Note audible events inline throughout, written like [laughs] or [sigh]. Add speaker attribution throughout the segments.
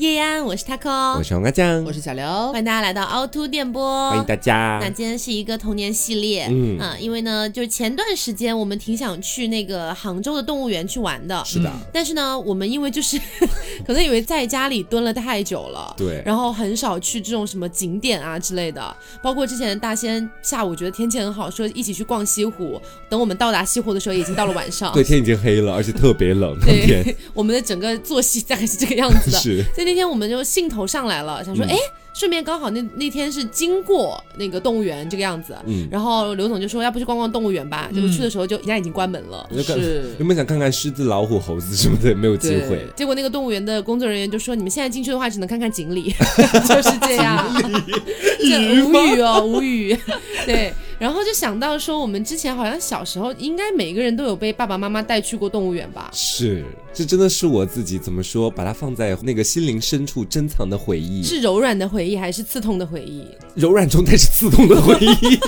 Speaker 1: 叶安，我是 taco，
Speaker 2: 我是黄瓜酱，
Speaker 3: 我是小刘，
Speaker 1: 欢迎大家来到凹凸电波，
Speaker 2: 欢迎大家。
Speaker 1: 那今天是一个童年系列，嗯啊，因为呢，就是前段时间我们挺想去那个杭州的动物园去玩的，
Speaker 2: 是的。
Speaker 1: 但是呢，我们因为就是 [laughs] 可能以为在家里蹲了太久了，
Speaker 2: 对，
Speaker 1: 然后很少去这种什么景点啊之类的。包括之前大仙下午觉得天气很好，说一起去逛西湖，等我们到达西湖的时候，已经到了晚上，[laughs]
Speaker 2: 对，天已经黑了，而且特别冷。对，
Speaker 1: 我们的整个作息大概是这个样子的。[laughs]
Speaker 2: 是。
Speaker 1: 那天我们就兴头上来了，想说，哎，顺便刚好那那天是经过那个动物园这个样子，嗯，然后刘总就说，要不去逛逛动物园吧？结果去的时候就人家已经关门了，
Speaker 2: 是。有没有想看看狮子、老虎、猴子什么的？没有机会。
Speaker 1: 结果那个动物园的工作人员就说，你们现在进去的话，只能看看锦鲤，[laughs] 就是这样，[laughs] 这无语哦，无语，[laughs] 对。然后就想到说，我们之前好像小时候，应该每个人都有被爸爸妈妈带去过动物园吧？
Speaker 2: 是，这真的是我自己怎么说，把它放在那个心灵深处珍藏的回忆。
Speaker 1: 是柔软的回忆，还是刺痛的回忆？
Speaker 2: 柔软中带着刺痛的回忆。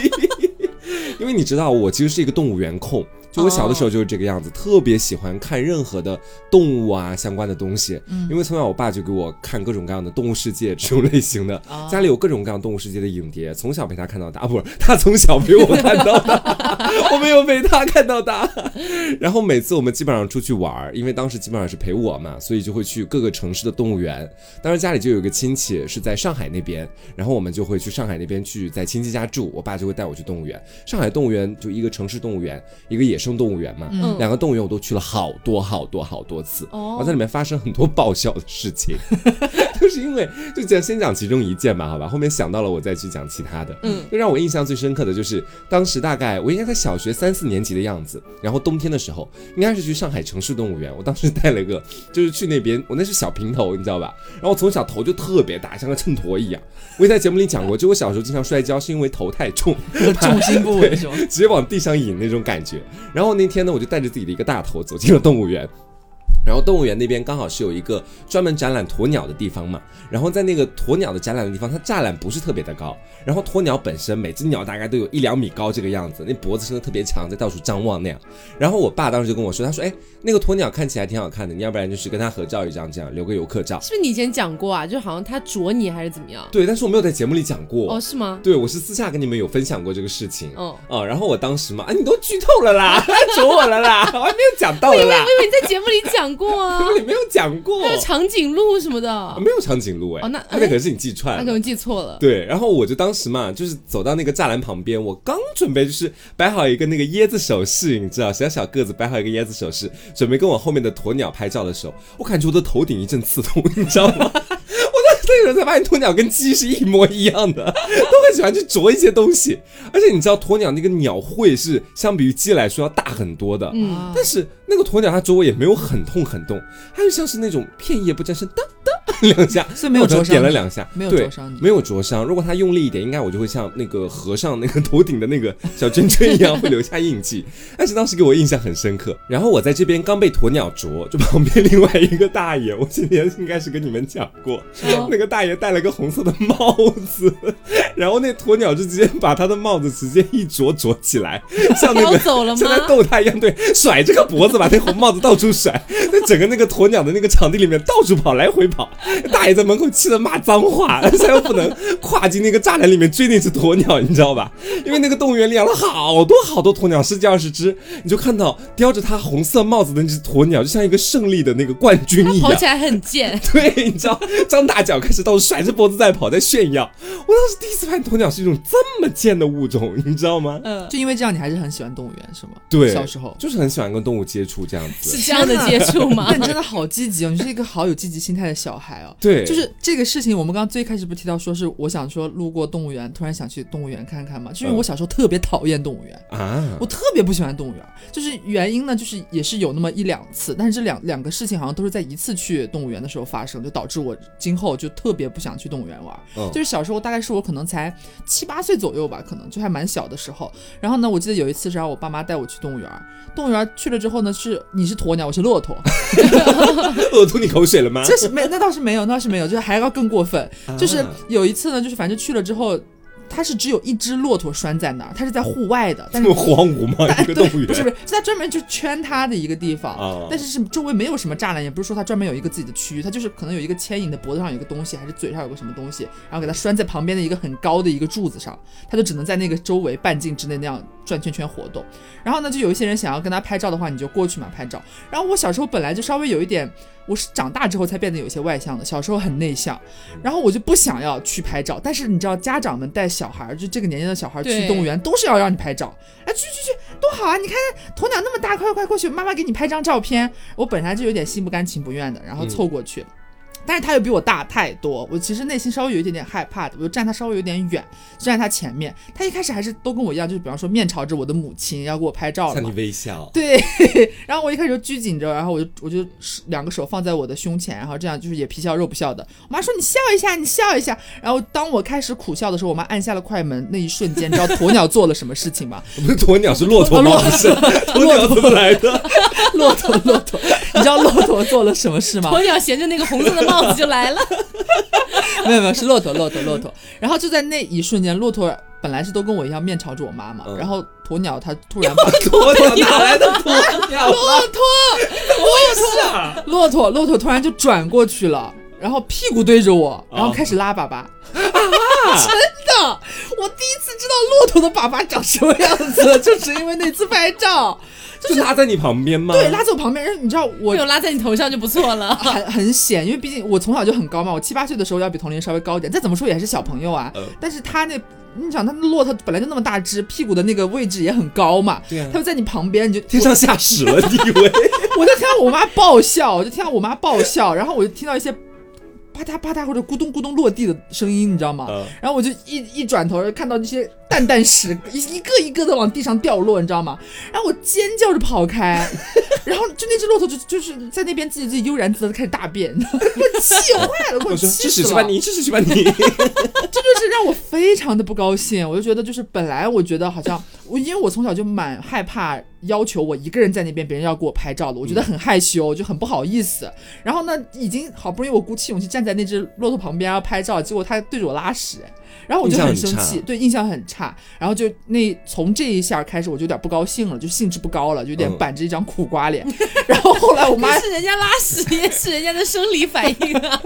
Speaker 2: [laughs] 因为你知道，我其实是一个动物园控。就我小的时候就是这个样子，特别喜欢看任何的动物啊相关的东西。嗯，因为从小我爸就给我看各种各样的动物世界这种类型的，家里有各种各样动物世界的影碟，从小陪他看到大，不是他从小陪我看到大，[laughs] 我没有陪他看到大。[laughs] 然后每次我们基本上出去玩，因为当时基本上是陪我嘛，所以就会去各个城市的动物园。当时家里就有一个亲戚是在上海那边，然后我们就会去上海那边去在亲戚家住，我爸就会带我去动物园。上海动物园就一个城市动物园，一个野。生动物园嘛，嗯两个动物园我都去了好多好多好多次，然后在里面发生很多爆笑的事情，[laughs] 就是因为就讲先讲其中一件吧，好吧，后面想到了我再去讲其他的。嗯，就让我印象最深刻的就是当时大概我应该在小学三四年级的样子，然后冬天的时候应该是去上海城市动物园，我当时带了个就是去那边，我那是小平头，你知道吧？然后我从小头就特别大，像个秤砣一样。我也在节目里讲过，就我小时候经常摔跤是因为头太重，[laughs]
Speaker 3: 重心不稳，
Speaker 2: 直接往地上引那种感觉。然后那天呢，我就带着自己的一个大头走进了动物园。然后动物园那边刚好是有一个专门展览鸵鸟的地方嘛，然后在那个鸵鸟的展览的地方，它栅栏不是特别的高，然后鸵鸟本身每只鸟大概都有一两米高这个样子，那脖子伸的特别长，在到处张望那样。然后我爸当时就跟我说，他说，哎，那个鸵鸟看起来挺好看的，你要不然就是跟它合照一张，这样留个游客照。
Speaker 1: 是不是你以前讲过啊？就好像他啄你还是怎么样？
Speaker 2: 对，但是我没有在节目里讲过。
Speaker 1: 哦，是吗？
Speaker 2: 对，我是私下跟你们有分享过这个事情。哦哦，然后我当时嘛，啊，你都剧透了啦，[laughs] 啄我了啦，我还没有讲到啦。我以为
Speaker 1: 你在节目里讲过啊。
Speaker 2: 你没有讲过，
Speaker 1: 还有长颈鹿什么的，
Speaker 2: 没有长颈鹿哎，
Speaker 1: 哦那
Speaker 2: 那可能是你记串，
Speaker 1: 那可能记错了。
Speaker 2: 对，然后我就当时嘛，就是走到那个栅栏旁边，我刚准备就是摆好一个那个椰子手势，你知道，小小个子摆好一个椰子手势，准备跟我后面的鸵鸟拍照的时候，我感觉我的头顶一阵刺痛，你知道吗？那个人才发现鸵鸟跟鸡是一模一样的，[laughs] 都很喜欢去啄一些东西。而且你知道鸵鸟那个鸟喙是相比于鸡来说要大很多的，嗯，但是那个鸵鸟它啄我也没有很痛很痛，它就像是那种片叶不沾身 [laughs] 两下，
Speaker 3: 是没有灼伤，
Speaker 2: 点了两下，
Speaker 3: 没有灼伤，
Speaker 2: 没有灼伤。如果他用力一点，应该我就会像那个和尚那个头顶的那个 [laughs] 小圈圈一样会留下印记。但是当时给我印象很深刻。然后我在这边刚被鸵鸟啄，就旁边另外一个大爷，我今天应该是跟你们讲过。那个大爷戴了个红色的帽子，[laughs] 然后那鸵鸟就直接把他的帽子直接一啄啄起来，像那个像在逗他一样，对，甩这个脖子把那红帽子到处甩，在整个那个鸵鸟的那个场地里面到处跑，来回跑。大爷在门口气得骂脏话，[laughs] 他又不能跨进那个栅栏里面追那只鸵鸟，你知道吧？因为那个动物园里养了好多好多鸵鸟，十几二十只，你就看到叼着它红色帽子的那只鸵鸟，就像一个胜利的那个冠军一样，
Speaker 1: 跑起来很贱。
Speaker 2: 对，你知道，张大脚开始到处。甩着脖子在跑，在炫耀。我当时第一次发现鸵鸟是一种这么贱的物种，你知道吗？
Speaker 3: 嗯，就因为这样，你还是很喜欢动物园，是吗？
Speaker 2: 对，
Speaker 3: 小时候
Speaker 2: 就是很喜欢跟动物接触，这样子
Speaker 1: 是这样的接触吗？[laughs]
Speaker 3: 那你真的好积极哦，你是一个好有积极心态的小孩哦。
Speaker 2: 对，
Speaker 3: 就是这个事情，我们刚刚最开始不提到说是我想说路过动物园，突然想去动物园看看嘛？就是我小时候特别讨厌动物园啊，我特别不喜欢动物园。就是原因呢，就是也是有那么一两次，但是这两两个事情好像都是在一次去动物园的时候发生，就导致我今后就特别不想去动物园玩。就是小时候，大概是我可能才七八岁左右吧，可能就还蛮小的时候。然后呢，我记得有一次是让我爸妈带我去动物园，动物园去了之后呢，是你是鸵鸟，我是骆驼，[laughs] [laughs]
Speaker 2: 饿吐你口水了吗？
Speaker 3: 这是没，那倒是没有，那倒是没有，就是还要更过分。就是有一次呢，就是反正去了之后。它是只有一只骆驼拴在那儿，它是在户外的，但是
Speaker 2: 荒芜吗？一个动物园
Speaker 3: 不是不是，是它专门就圈它的一个地方，但是是周围没有什么栅栏，也不是说它专门有一个自己的区域，它就是可能有一个牵引的脖子上有一个东西，还是嘴上有个什么东西，然后给它拴在旁边的一个很高的一个柱子上，它就只能在那个周围半径之内那样转圈圈活动。然后呢，就有一些人想要跟它拍照的话，你就过去嘛拍照。然后我小时候本来就稍微有一点。我是长大之后才变得有些外向的，小时候很内向，然后我就不想要去拍照。但是你知道，家长们带小孩，就这个年龄的小孩去动物园，都是要让你拍照。哎，去去去，多好啊！你看鸵鸟那么大，快快过去，妈妈给你拍张照片。我本来就有点心不甘情不愿的，然后凑过去。但是他又比我大太多，我其实内心稍微有一点点害怕的，我就站他稍微有点远，站在他前面。他一开始还是都跟我一样，就是比方说面朝着我的母亲要给我拍照，
Speaker 2: 向你微笑。
Speaker 3: 对，[laughs] 然后我一开始就拘谨着，然后我就我就两个手放在我的胸前，然后这样就是也皮笑肉不笑的。我妈说你笑一下，你笑一下。然后当我开始苦笑的时候，我妈按下了快门，那一瞬间，你知道鸵鸟做了什么事情吗？[laughs]
Speaker 2: 不是鸵鸟，是骆驼吗？是鸵鸟怎么来的？
Speaker 3: 骆驼，骆驼，[laughs] 你知道骆驼做了什么事吗？
Speaker 1: 鸵鸟衔着那个红色的帽子就来了。[laughs]
Speaker 3: 没有没有，是骆驼，骆驼，骆驼。然后就在那一瞬间，骆驼本来是都跟我一样面朝着我妈妈，然后鸵鸟它突然 [laughs] 把
Speaker 2: 鸵鸟哪来的鸵鸟？
Speaker 3: 骆驼，骆驼，骆驼，骆驼突然就转过去了，然后屁股对着我，然后开始拉粑粑。[laughs] 真的，我第一次知道骆驼的粑粑长什么样子，[laughs] 就是因为那次拍照。[laughs]
Speaker 2: 就是拉在你旁边吗？
Speaker 3: 对，拉在我旁边。然后你知道，我
Speaker 1: 有拉在你头上就不错了。
Speaker 3: 很很显，因为毕竟我从小就很高嘛。我七八岁的时候要比同龄人稍微高一点，再怎么说也是小朋友啊。但是他那，你想他那骆驼本来就那么大只，屁股的那个位置也很高嘛。
Speaker 2: 对啊。
Speaker 3: 他就在你旁边，你就
Speaker 2: 天上下屎了，你以为？
Speaker 3: 我就听到我妈爆笑，我就听到我妈爆笑，然后我就听到一些。啪嗒啪嗒或者咕咚咕咚落地的声音，你知道吗？然后我就一一转头，看到那些蛋蛋屎一一个一个的往地上掉落，你知道吗？然后我尖叫着跑开，[laughs] 然后就那只骆驼就就是在那边自己自己悠然自得的开始大便，[laughs] 我气坏了，我气死了！
Speaker 2: 吧你，吃屎吧你！这
Speaker 3: 就是让我非常的不高兴，我就觉得就是本来我觉得好像我因为我从小就蛮害怕。要求我一个人在那边，别人要给我拍照了，我觉得很害羞，就很不好意思。然后呢，已经好不容易我鼓起勇气站在那只骆驼旁边要拍照，结果它对着我拉屎，然后我就很生气，对，印象很差。然后就那从这一下开始，我就有点不高兴了，就兴致不高了，就有点板着一张苦瓜脸。[laughs] 然后后来我妈 [laughs]
Speaker 1: 是人家拉屎也 [laughs] 是人家的生理反应啊，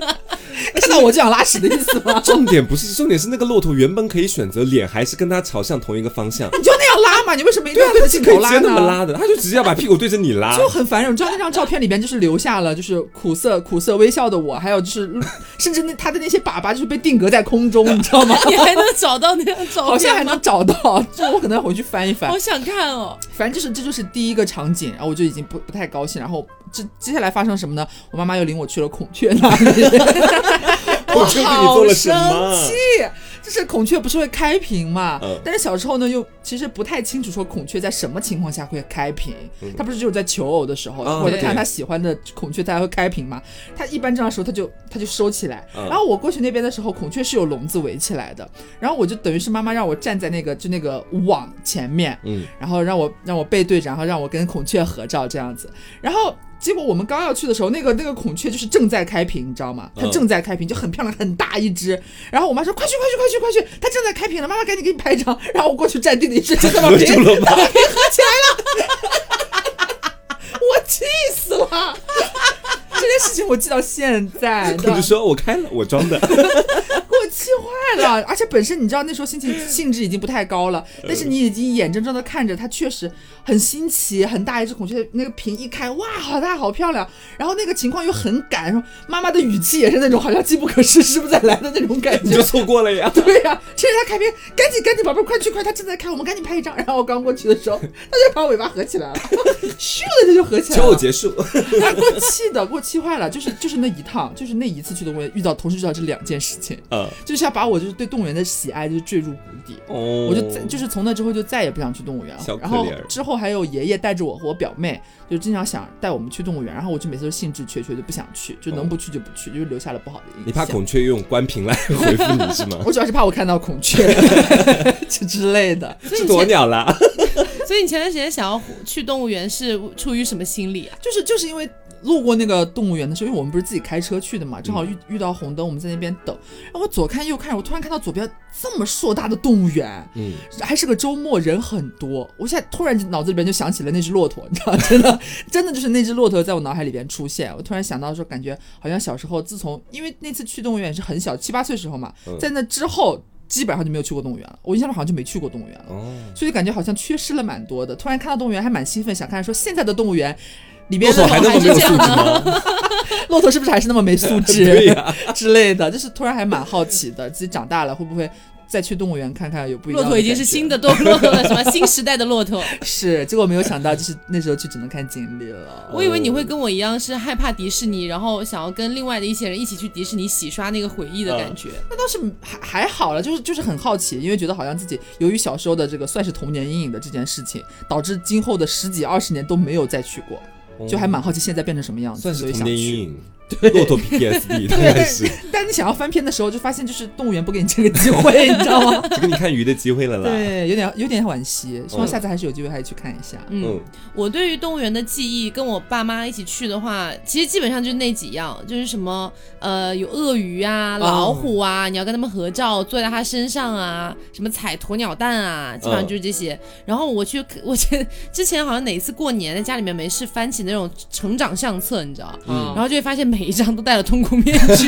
Speaker 3: 看到我就想拉屎的意思吗？
Speaker 2: 重点不是重点是那个骆驼原本可以选择脸还是跟他朝向同一个方向，
Speaker 3: 你就那样拉嘛，你为什么一定要对着镜头拉呢？
Speaker 2: 那么拉的，他就直接要把屁股对着你拉，
Speaker 3: 就很烦人。你知道那张照片里边就是留下了，就是苦涩苦涩微笑的我，还有就是甚至那他的那些粑粑就是被定格在空中，你知道吗？[laughs]
Speaker 1: 你还能找到那张照片？
Speaker 3: 好像还能找到，这我可能要回去翻一翻。
Speaker 1: 好想看哦。
Speaker 3: 反正就是这就是第一个场景，然后我就已经不不太高兴。然后这接下来发生什么呢？我妈妈又领我去了孔雀那里，[laughs]
Speaker 2: 我好生
Speaker 3: 气。就是孔雀不是会开屏嘛？但是小时候呢，又其实不太清楚说孔雀在什么情况下会开屏。它不是只有在求偶的时候，或者看他喜欢的孔雀才会开屏嘛？它一般这样时候，它就它就收起来。然后我过去那边的时候，孔雀是有笼子围起来的。然后我就等于是妈妈让我站在那个就那个网前面，嗯，然后让我让我背对着，然后让我跟孔雀合照这样子。然后。结果我们刚要去的时候，那个那个孔雀就是正在开屏，你知道吗？它正在开屏，就很漂亮，很大一只。然后我妈说：“快去，快去，快去，快去！它正在开屏了，妈妈赶紧给你拍张。”然后我过去站定的一瞬间，把屏把屏合起来了，[laughs] 我气死了。这件事情我记到现在。[laughs]
Speaker 2: 我就说我开了，我装的。[laughs]
Speaker 3: 我气坏了，而且本身你知道那时候心情兴致已经不太高了，但是你已经眼睁睁的看着它确实很新奇，很大一只孔雀，那个屏一开，哇，好大好漂亮，然后那个情况又很赶，说妈妈的语气也是那种好像机不可失，失不再来的那种感觉，[laughs] 你
Speaker 2: 就错过了呀。
Speaker 3: 对呀，趁着它开屏，赶紧赶紧，宝贝快去快，它正在开，我们赶紧拍一张。然后我刚过去的时候，它就把尾巴合起来了，咻的它就合起来了。
Speaker 2: 结束，
Speaker 3: 给我气的，过气坏了，就是就是那一趟，就是那一次去动物园遇到，同时遇到这两件事情，嗯。就是要把我就是对动物园的喜爱就是坠入谷底，我就再就是从那之后就再也不想去动物园了。然后之后还有爷爷带着我和我表妹，就经常想带我们去动物园，然后我就每次都兴致缺缺就不想去，就能不去就不去，就是留下了不好的印象。
Speaker 2: 你怕孔雀用关屏来 [laughs] 回复你是吗？
Speaker 3: 我主要是怕我看到孔雀，[laughs] 这之类的。
Speaker 2: 是鸵鸟啦。[laughs]
Speaker 1: 所以你前段时间想要去动物园是出于什么心理啊？
Speaker 3: 就是就是因为。路过那个动物园的时候，因为我们不是自己开车去的嘛，正好遇遇到红灯，我们在那边等。然后我左看右看，我突然看到左边这么硕大的动物园，嗯，还是个周末，人很多。我现在突然脑子里边就想起了那只骆驼，你知道，真的 [laughs] 真的就是那只骆驼在我脑海里边出现。我突然想到说，感觉好像小时候，自从因为那次去动物园是很小，七八岁时候嘛，在那之后基本上就没有去过动物园了。我印象中好像就没去过动物园了，所以感觉好像缺失了蛮多的。突然看到动物园还蛮兴奋，想看说现在的动物园。里边
Speaker 2: 骆驼还那么没有素质吗？[laughs]
Speaker 3: 骆驼是不是还是那么没素质？[laughs]
Speaker 2: 对呀，[laughs]
Speaker 3: 之类的，就是突然还蛮好奇的，自己长大了会不会再去动物园看看有不一样？
Speaker 1: 骆驼已经是新的骆驼了，什么新时代的骆驼？
Speaker 3: 是，结果没有想到，就是那时候去只能看锦鲤了。
Speaker 1: 我以为你会跟我一样是害怕迪士尼，然后想要跟另外的一些人一起去迪士尼洗刷那个回忆的感觉。
Speaker 3: 那倒是还还好了，就是就是很好奇，因为觉得好像自己由于小时候的这个算是童年阴影的这件事情，导致今后的十几二十年都没有再去过。就还蛮好奇现在变成什么样子，
Speaker 2: 算是
Speaker 3: 童
Speaker 2: 年阴影。对，骆驼 PTSD 应该是。
Speaker 3: 但你想要翻篇的时候，就发现就是动物园不给你这个机会，[laughs] 你知道吗？[laughs]
Speaker 2: 就给你看鱼的机会了啦。
Speaker 3: 对，有点有点惋惜，希望下次还是有机会还去看一下。
Speaker 1: 嗯，我对于动物园的记忆，跟我爸妈一起去的话，其实基本上就是那几样，就是什么呃，有鳄鱼啊、老虎啊，你要跟他们合照，坐在它身上啊，什么踩鸵鸟蛋啊，基本上就是这些。然后我去，我前之前好像哪一次过年在家里面没事翻起那种成长相册，你知道，然后就会发现。每一张都戴了痛苦面具，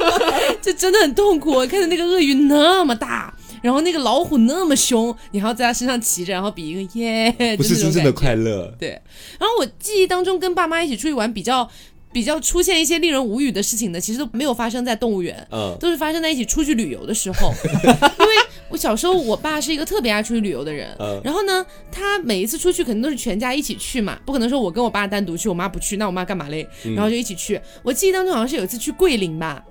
Speaker 1: [laughs] 这真的很痛苦。看着那个鳄鱼那么大，然后那个老虎那么凶，你还要在它身上骑着，然后比一个耶，
Speaker 2: 不是真正的快乐。
Speaker 1: 对。然后我记忆当中跟爸妈一起出去玩，比较比较出现一些令人无语的事情的，其实都没有发生在动物园，嗯，都是发生在一起出去旅游的时候，[laughs] 因为。我小时候，我爸是一个特别爱出去旅游的人。嗯。然后呢，他每一次出去肯定都是全家一起去嘛，不可能说我跟我爸单独去，我妈不去，那我妈干嘛嘞？然后就一起去。我记忆当中好像是有一次去桂林吧，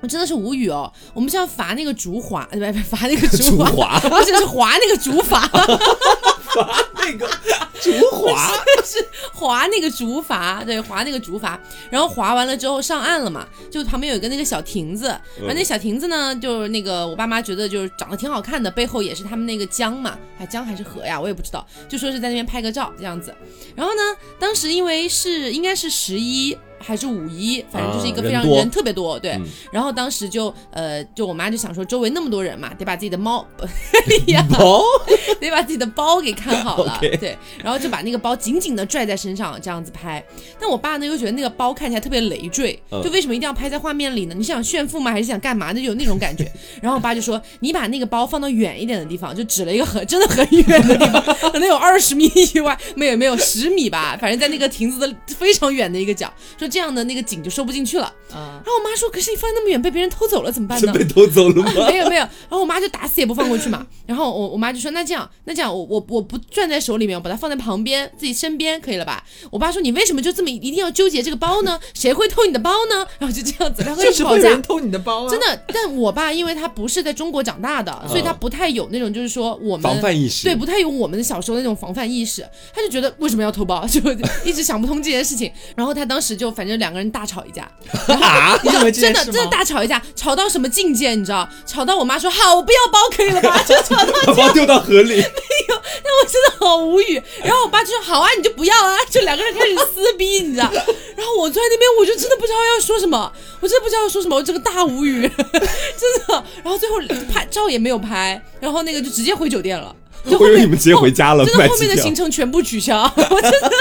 Speaker 1: 我真的是无语哦。我们是要罚那个竹筏，不不，罚那个竹筏，不是是划那个竹筏。[laughs]
Speaker 2: 划那个竹 [laughs] 筏
Speaker 1: 是划那个竹筏，对，划那个竹筏，然后划完了之后上岸了嘛，就旁边有一个那个小亭子，然后那小亭子呢，就是那个我爸妈觉得就是长得挺好看的，背后也是他们那个江嘛，还江还是河呀，我也不知道，就说是在那边拍个照这样子，然后呢，当时因为是应该是十一。还是五一，反正就是一个非常人特别多，对。然后当时就呃，就我妈就想说，周围那么多人嘛，得把自己的猫，[laughs]
Speaker 2: 包，
Speaker 1: 得把自己的包给看好了，[laughs] 对。然后就把那个包紧紧的拽在身上，这样子拍。但我爸呢又觉得那个包看起来特别累赘，就为什么一定要拍在画面里呢？你是想炫富吗？还是想干嘛？那就有那种感觉。[laughs] 然后我爸就说，你把那个包放到远一点的地方，就指了一个很真的很远的地方，[laughs] 可能有二十米以外，没有没有十米吧，反正在那个亭子的非常远的一个角，说。这样的那个景就收不进去了，然后我妈说：“可是你放那么远，被别人偷走了怎么办呢？[laughs] ”
Speaker 2: 被偷走了吗？
Speaker 1: 没有没有，然后我妈就打死也不放过去嘛。然后我我妈就说：“那这样，那这样，我我我不攥在手里面，我把它放在旁边，自己身边可以了吧？”我爸说：“你为什么就这么一定要纠结这个包呢？谁会偷你的包呢？” [laughs] 然后就这样子两个人吵架。
Speaker 3: 偷你的包啊！
Speaker 1: 真的，但我爸因为他不是在中国长大的，所以他不太有那种就是说我们
Speaker 2: 防范意识，
Speaker 1: 对，不太有我们小时候那种防范意识。他就觉得为什么要偷包，[laughs] 就一直想不通这件事情。然后他当时就反正两个人大吵。一架，你知道真的真的大吵一架，吵到什么境界？你知道？吵到我妈说好，我不要包可以了吧？就吵到 [laughs]
Speaker 2: 把包丢到河里。没
Speaker 1: 有，那我真的好无语。然后我爸就说好啊，你就不要啊，[laughs] 就两个人开始撕逼，你知道？然后我坐在那边，我就真的不知道要说什么，我真的不知道要说什么，我这个大无语，[laughs] 真的。然后最后拍照也没有拍，然后那个就直接回酒店了。
Speaker 2: 我以为你们直接回家了，
Speaker 1: 真的后面的行程全部取消，[laughs] 我真的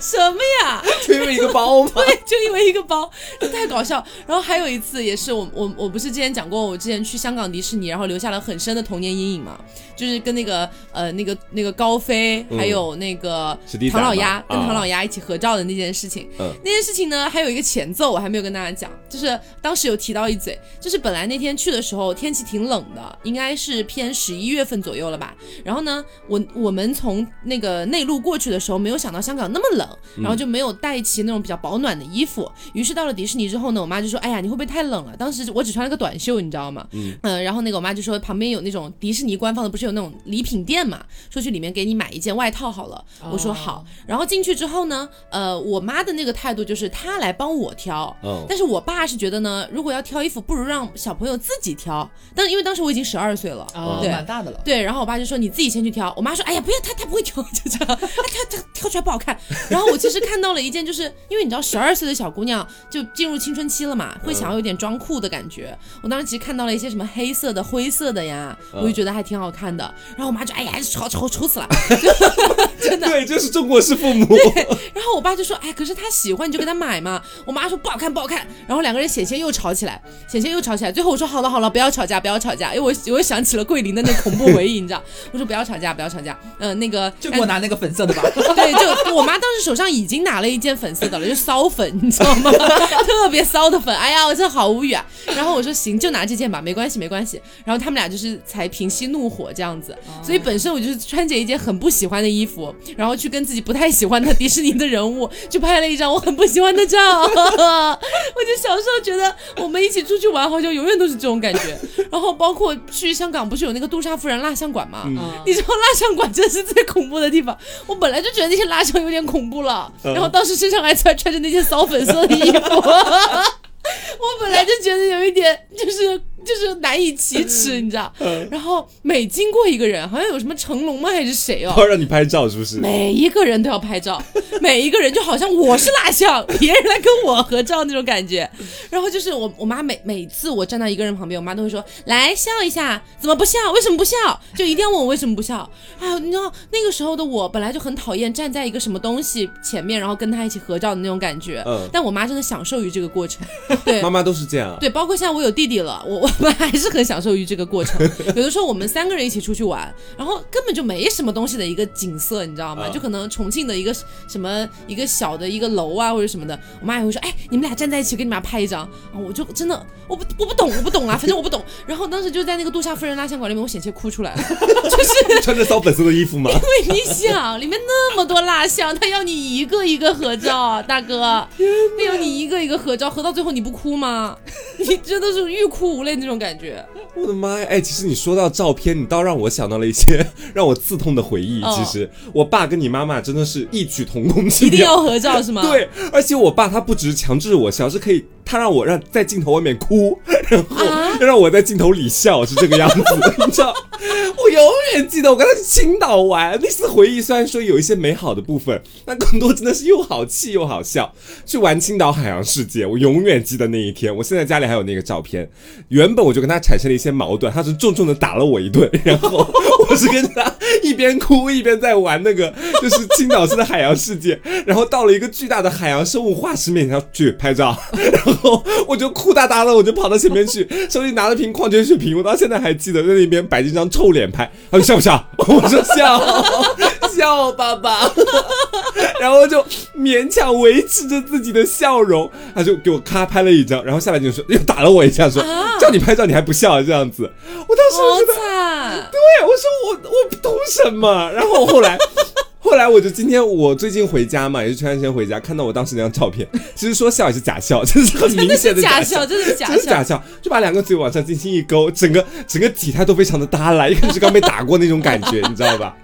Speaker 1: 什么呀？
Speaker 2: 就因为一个包吗？
Speaker 1: 对，就因为一个包，太搞笑。然后还有一次也是我我我不是之前讲过，我之前去香港迪士尼，然后留下了很深的童年阴影嘛，就是跟那个呃那个那个高飞还有那个唐老鸭跟唐老鸭一起合照的那件事情。那件事情呢，还有一个前奏，我还没有跟大家讲，就是当时有提到一嘴，就是本来那天去的时候天气挺冷的，应该是偏十一月份左右了吧，然后呢。我我们从那个内陆过去的时候，没有想到香港那么冷，然后就没有带齐那种比较保暖的衣服。于是到了迪士尼之后呢，我妈就说：“哎呀，你会不会太冷了？”当时我只穿了个短袖，你知道吗？嗯，然后那个我妈就说旁边有那种迪士尼官方的，不是有那种礼品店嘛？说去里面给你买一件外套好了。我说好。然后进去之后呢，呃，我妈的那个态度就是她来帮我挑。但是我爸是觉得呢，如果要挑衣服，不如让小朋友自己挑。但因为当时我已经十二岁了，对，
Speaker 3: 蛮大的了。
Speaker 1: 对，然后我爸就说：“你自己先。”去挑。我妈说，哎呀，不要，他他不会挑，[laughs] 就这样，他他挑出来不好看。然后我其实看到了一件，就是因为你知道，十二岁的小姑娘就进入青春期了嘛，会想要有点装酷的感觉。我当时其实看到了一些什么黑色的、灰色的呀，我就觉得还挺好看的。然后我妈就，哎呀，吵吵吵死了，[laughs] 真的。
Speaker 2: 对，就是中国式父母。
Speaker 1: 然后我爸就说，哎，可是他喜欢你就给他买嘛。我妈说不好看，不好看。然后两个人险些又吵起来，险些又吵起来。最后我说好了好了，不要吵架，不要吵架，因为我我又想起了桂林的那恐怖回忆，你知道？我说不要吵架，不要吵架。嗯，那个
Speaker 3: 就给我拿那个粉色的吧。
Speaker 1: 对，就我妈当时手上已经拿了一件粉色的了，就骚粉，你知道吗？[laughs] 特别骚的粉。哎呀，我真的好无语啊。然后我说行，就拿这件吧，没关系没关系。然后他们俩就是才平息怒火这样子。所以本身我就是穿着一件很不喜欢的衣服，然后去跟自己不太喜欢的迪士尼的人物，[laughs] 去拍了一张我很不喜欢的照。[laughs] 我就小时候觉得我们一起出去玩，好像永远都是这种感觉。[laughs] 然后包括去香港，不是有那个杜莎夫人蜡像馆吗？你知道蜡像馆真的是最恐怖的地方。我本来就觉得那些蜡像有点恐怖了，然后当时身上还穿穿着那件骚粉色的衣服，我本来就觉得有一点就是。就是难以启齿，你知道？然后每经过一个人，好像有什么成龙吗？还是谁哦？
Speaker 2: 要让你拍照是不是？
Speaker 1: 每一个人都要拍照，[laughs] 每一个人就好像我是蜡像，别人来跟我合照那种感觉。然后就是我我妈每每次我站到一个人旁边，我妈都会说：“来笑一下，怎么不笑？为什么不笑？就一定要问我为什么不笑。”哎呦，你知道那个时候的我本来就很讨厌站在一个什么东西前面，然后跟他一起合照的那种感觉。嗯。但我妈真的享受于这个过程。[laughs] 对，
Speaker 2: 妈妈都是这样。
Speaker 1: 对，包括现在我有弟弟了，我我。我们还是很享受于这个过程。[laughs] 有的时候我们三个人一起出去玩，然后根本就没什么东西的一个景色，你知道吗？就可能重庆的一个什么一个小的一个楼啊或者什么的，我妈也会说：“哎，你们俩站在一起，给你们俩拍一张。”啊，我就真的我不我不懂我不懂啊，[laughs] 反正我不懂。然后当时就在那个杜莎夫人蜡像馆里面，我险些哭出来了，[laughs] 就是
Speaker 2: 穿着骚粉色的衣服吗？
Speaker 1: 因为你想，里面那么多蜡像，他要你一个一个合照，大哥，他要你一个一个合照，合到最后你不哭吗？你真的是欲哭无泪。那种感觉，
Speaker 2: 我的妈呀！哎，其实你说到照片，你倒让我想到了一些 [laughs] 让我刺痛的回忆。其实我爸跟你妈妈真的是异曲同工之妙，
Speaker 1: 一定要合照是吗？[laughs]
Speaker 2: 对，而且我爸他不只是强制我笑，是可以。他让我让在镜头外面哭，然后让我在镜头里笑，是这个样子。[laughs] 你知道，我永远记得我跟他去青岛玩那次回忆，虽然说有一些美好的部分，但更多真的是又好气又好笑。去玩青岛海洋世界，我永远记得那一天。我现在家里还有那个照片。原本我就跟他产生了一些矛盾，他是重重的打了我一顿，然后我是跟他 [laughs] 一边哭一边在玩那个 [laughs] 就是青岛市的海洋世界，[laughs] 然后到了一个巨大的海洋生物化石面前去拍照，然后。我就哭哒哒的，我就跑到前面去，手里拿了瓶矿泉水瓶，我到现在还记得，在那边摆着一张臭脸拍，他说笑不笑？我说笑，笑爸爸，[laughs] 然后就勉强维持着自己的笑容，他就给我咔拍了一张，然后下来就说又打了我一下，说叫你拍照你还不笑这样子，我当时觉得，对我说我我懂什么？然后后来。[laughs] 后来我就今天我最近回家嘛，也是前段时间回家，看到我当时那张照片，其实说笑也是假笑，[laughs] 这是很明显的
Speaker 1: 假笑，真的是假笑，
Speaker 2: 假笑，就把两个嘴往上轻轻一勾，整个整个体态都非常的耷拉，一看是刚被打过那种感觉，你知道吧？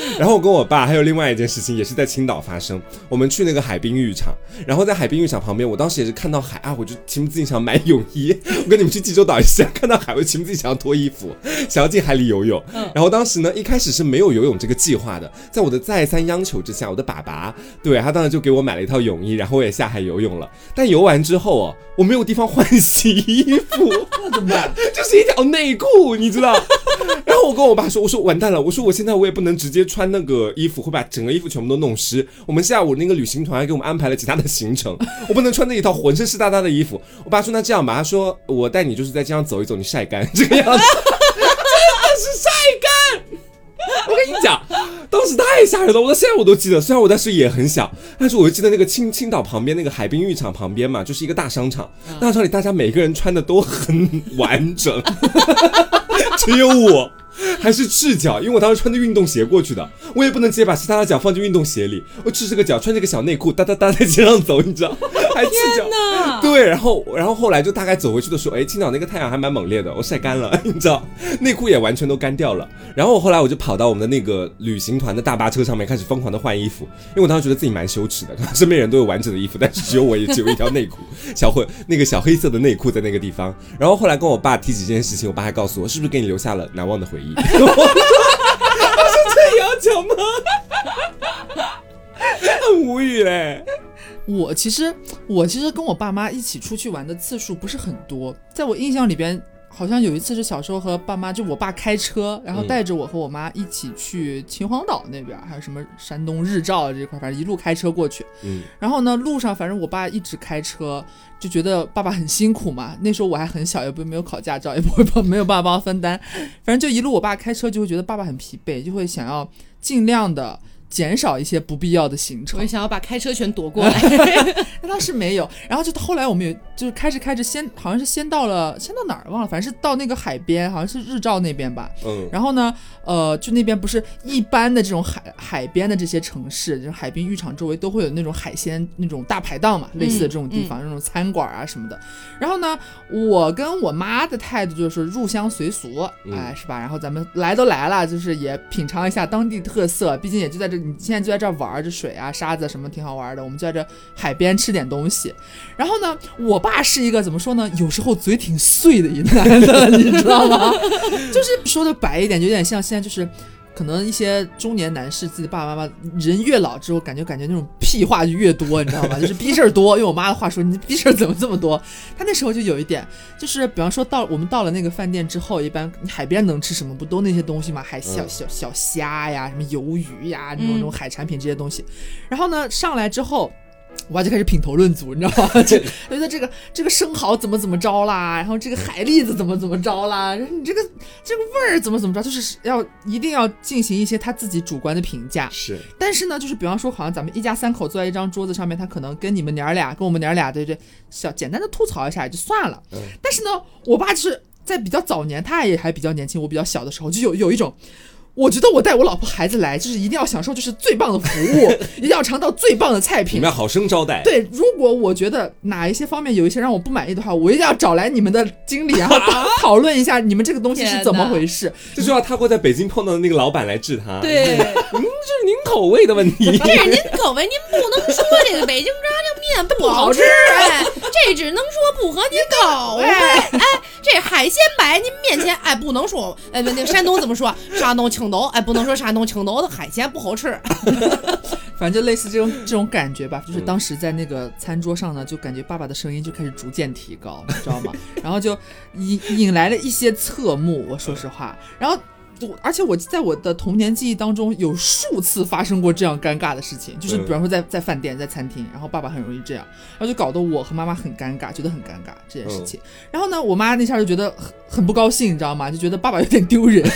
Speaker 2: [laughs] 然后我跟我爸还有另外一件事情，也是在青岛发生。我们去那个海滨浴场，然后在海滨浴场旁边，我当时也是看到海啊，我就情不自禁想买泳衣。我跟你们去济州岛一样，看到海，我情不自禁想要脱衣服，[laughs] 想要进海里游泳。然后当时呢，一开始是没有游泳这个计划的，在我的再三央求之下，我的爸爸对他当时就给我买了一套泳衣，然后我也下海游泳了。但游完之后哦，我没有地方换洗衣服，[laughs]
Speaker 3: 那怎么办？
Speaker 2: 就是一条内裤，你知道？然后我跟我爸说，我说完蛋了，我说我现在我也不能直接穿。那个衣服会把整个衣服全部都弄湿。我们下午那个旅行团还给我们安排了其他的行程，[laughs] 我不能穿那一套浑身湿哒哒的衣服。我爸说那这样吧，他说我带你就是在街上走一走，你晒干这个样子，真的是晒干。我跟你讲，当时太吓人了，我到现在我都记得。虽然我当时也很小，但是我就记得那个青青岛旁边那个海滨浴场旁边嘛，就是一个大商场。大商场里大家每个人穿的都很完整，[laughs] 只有我。还是赤脚，因为我当时穿着运动鞋过去的，我也不能直接把其他的脚放进运动鞋里，我赤着个脚，穿着个小内裤，哒哒哒在街上走，你知道？还赤脚。对，然后，然后后来就大概走回去的时候，哎，青岛那个太阳还蛮猛烈的，我晒干了，[laughs] 你知道？内裤也完全都干掉了。然后我后来我就跑到我们的那个旅行团的大巴车上面，开始疯狂的换衣服，因为我当时觉得自己蛮羞耻的，身边人都有完整的衣服，但是只有我也只有一条内裤，小灰那个小黑色的内裤在那个地方。然后后来跟我爸提起这件事情，我爸还告诉我，是不是给你留下了难忘的回忆？[laughs] 我说，讲吗？很无语嘞。
Speaker 3: 我其实我其实跟我爸妈一起出去玩的次数不是很多，在我印象里边。好像有一次是小时候和爸妈，就我爸开车，然后带着我和我妈一起去秦皇岛那边，还有什么山东日照这块，反正一路开车过去。嗯，然后呢，路上反正我爸一直开车，就觉得爸爸很辛苦嘛。那时候我还很小，也不没有考驾照，也不会帮没有办法帮分担。反正就一路我爸开车，就会觉得爸爸很疲惫，就会想要尽量的。减少一些不必要的行程，
Speaker 1: 我想要把开车权夺过来，[laughs]
Speaker 3: 那倒是没有。然后就后来我们也就是开着开着，先好像是先到了，先到哪儿忘了，反正是到那个海边，好像是日照那边吧。嗯。然后呢，呃，就那边不是一般的这种海海边的这些城市，就是海滨浴场周围都会有那种海鲜那种大排档嘛，类似的这种地方，那种餐馆啊什么的。然后呢，我跟我妈的态度就是入乡随俗，哎，是吧？然后咱们来都来了，就是也品尝一下当地特色，毕竟也就在这。你现在就在这玩，着水啊、沙子什么挺好玩的。我们就在这海边吃点东西。然后呢，我爸是一个怎么说呢？有时候嘴挺碎的一男的，你知道吗？[laughs] 就是说的白一点，有点像现在就是。可能一些中年男士自己爸爸妈妈人越老之后，感觉感觉那种屁话就越多，你知道吧？[laughs] 就是逼事儿多。用我妈的话说，你逼事儿怎么这么多？他那时候就有一点，就是比方说到我们到了那个饭店之后，一般海边能吃什么？不都那些东西吗？海小小小虾呀，什么鱿鱼呀，那种那种海产品这些东西。然后呢，上来之后。我爸就开始品头论足，你知道吗？[laughs] 就觉得这个这个生蚝怎么怎么着啦，然后这个海蛎子怎么怎么着啦，你这个这个味儿怎么怎么着，就是要一定要进行一些他自己主观的评价。
Speaker 2: 是，
Speaker 3: 但是呢，就是比方说，好像咱们一家三口坐在一张桌子上面，他可能跟你们娘儿俩，跟我们娘儿俩，对对，小简单的吐槽一下也就算了。嗯。但是呢，我爸就是在比较早年，他也还比较年轻，我比较小的时候，就有有一种。我觉得我带我老婆孩子来，就是一定要享受就是最棒的服务，[laughs] 一定要尝到最棒的菜品，
Speaker 2: 你们要好生招待。
Speaker 3: 对，如果我觉得哪一些方面有一些让我不满意的话，我一定要找来你们的经理，[laughs] 然后讨论一下你们这个东西是怎么回事。
Speaker 2: 这就要他会在北京碰到的那个老板来治他。
Speaker 1: 对，
Speaker 2: 您，[laughs] 这是您口味的问题。
Speaker 1: 这是您口味，您不能说这个北京炸酱面不好吃，哎，这只能说不合您口味。哎，这海鲜白您面前，哎，不能说，哎，那那山东怎么说？山东青岛，哎，不能说山东青岛的海鲜不好吃。[laughs]
Speaker 3: 反正就类似这种这种感觉吧，就是当时在那个餐桌上呢，就感觉爸爸的声音就开始逐渐提高，你知道吗？[laughs] 然后就引引来了一些侧目，我说实话，然后。而且我在我的童年记忆当中，有数次发生过这样尴尬的事情，就是比方说在在饭店、在餐厅，然后爸爸很容易这样，然后就搞得我和妈妈很尴尬，觉得很尴尬这件事情。然后呢，我妈那下就觉得很很不高兴，你知道吗？就觉得爸爸有点丢人。[laughs]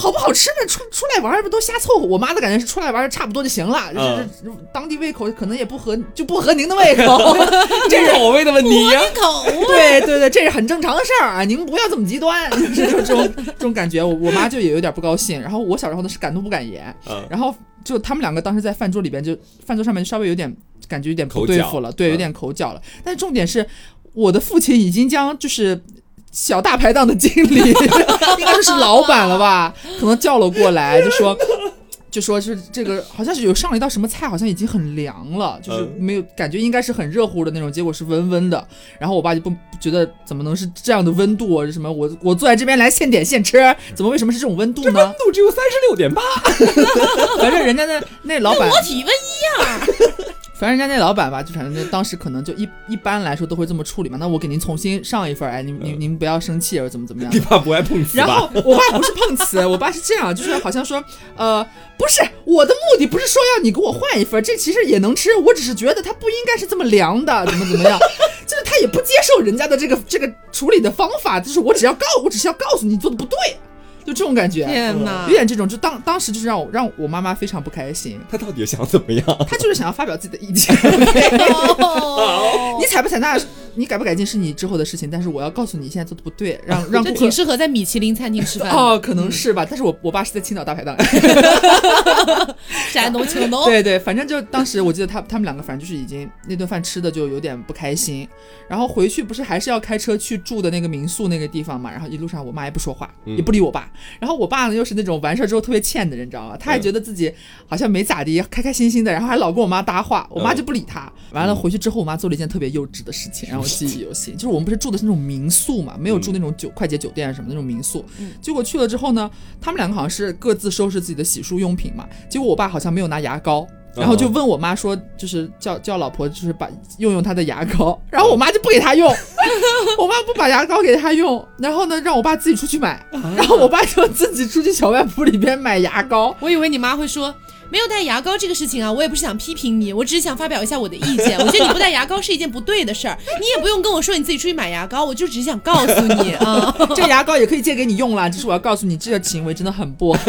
Speaker 3: 好不好吃呢？出出来玩不都瞎凑合？我妈的感觉是出来玩差不多就行了，就是当地胃口可能也不合，就不合您的胃口，[laughs]
Speaker 2: 这是口味的问题呀。
Speaker 1: 口味，
Speaker 3: 对对对，这是很正常的事儿啊，您不要这么极端，就是这种这种感觉。我我妈就也有点不高兴，然后我小时候呢是敢怒不敢言，然后就他们两个当时在饭桌里边，就饭桌上面稍微有点感觉有点不对付了，对，有点口角了。但是重点是，我的父亲已经将就是。小大排档的经理，[laughs] 应该就是老板了吧？可能叫了过来，就说，就说是这个，好像是有上了一道什么菜，好像已经很凉了，就是没有感觉，应该是很热乎的那种，结果是温温的。然后我爸就不觉得怎么能是这样的温度？什么我我坐在这边来现点现吃，怎么为什么是这种温度呢？
Speaker 2: 温度只有三十六点八，
Speaker 3: 反正人家那那老板，[laughs]
Speaker 1: 我体温一样。
Speaker 3: 反正人家那老板吧，就反正当时可能就一一般来说都会这么处理嘛。那我给您重新上一份，哎，您您您不要生气，或者怎么怎么样。[laughs]
Speaker 2: 你爸不爱碰瓷
Speaker 3: 然后我爸不是碰瓷，我爸是这样，就是好像说，呃，不是我的目的不是说要你给我换一份，这其实也能吃，我只是觉得它不应该是这么凉的，怎么怎么样，[laughs] 就是他也不接受人家的这个这个处理的方法，就是我只要告我只是要告诉你做的不对。就这种感觉，
Speaker 1: 天哪，
Speaker 3: 有点这种，就当当时就是让我让我妈妈非常不开心。
Speaker 2: 她到底想怎么样？
Speaker 3: 她就是想要发表自己的意见。[laughs] 你采不采纳？你改不改进是你之后的事情，但是我要告诉你，现在做的不对，让让
Speaker 1: 这挺适合在米其林餐厅吃饭
Speaker 3: 哦，可能是吧。但是我我爸是在青岛大排档，[laughs]
Speaker 1: 山东青岛。[laughs]
Speaker 3: 对对，反正就当时我记得他他们两个，反正就是已经那顿饭吃的就有点不开心，然后回去不是还是要开车去住的那个民宿那个地方嘛，然后一路上我妈也不说话，也不理我爸，然后我爸呢又是那种完事儿之后特别欠的人，你知道吗？他还觉得自己好像没咋地，开开心心的，然后还老跟我妈搭话，我妈就不理他。完了回去之后，我妈做了一件特别幼稚的事情，然后。记忆犹新。就是我们不是住的是那种民宿嘛，没有住那种酒快捷酒店什么那种民宿。结果去了之后呢，他们两个好像是各自收拾自己的洗漱用品嘛。结果我爸好像没有拿牙膏。然后就问我妈说，就是叫叫老婆，就是把用用她的牙膏。然后我妈就不给他用，[laughs] 我妈不把牙膏给他用，然后呢让我爸自己出去买。然后我爸就自己出去小卖部里边买牙膏。
Speaker 1: 我以为你妈会说没有带牙膏这个事情啊，我也不是想批评你，我只是想发表一下我的意见。我觉得你不带牙膏是一件不对的事儿，你也不用跟我说你自己出去买牙膏，我就只是想告诉你啊，[laughs]
Speaker 3: 这牙膏也可以借给你用啦，只是我要告诉你这个行为真的很不好。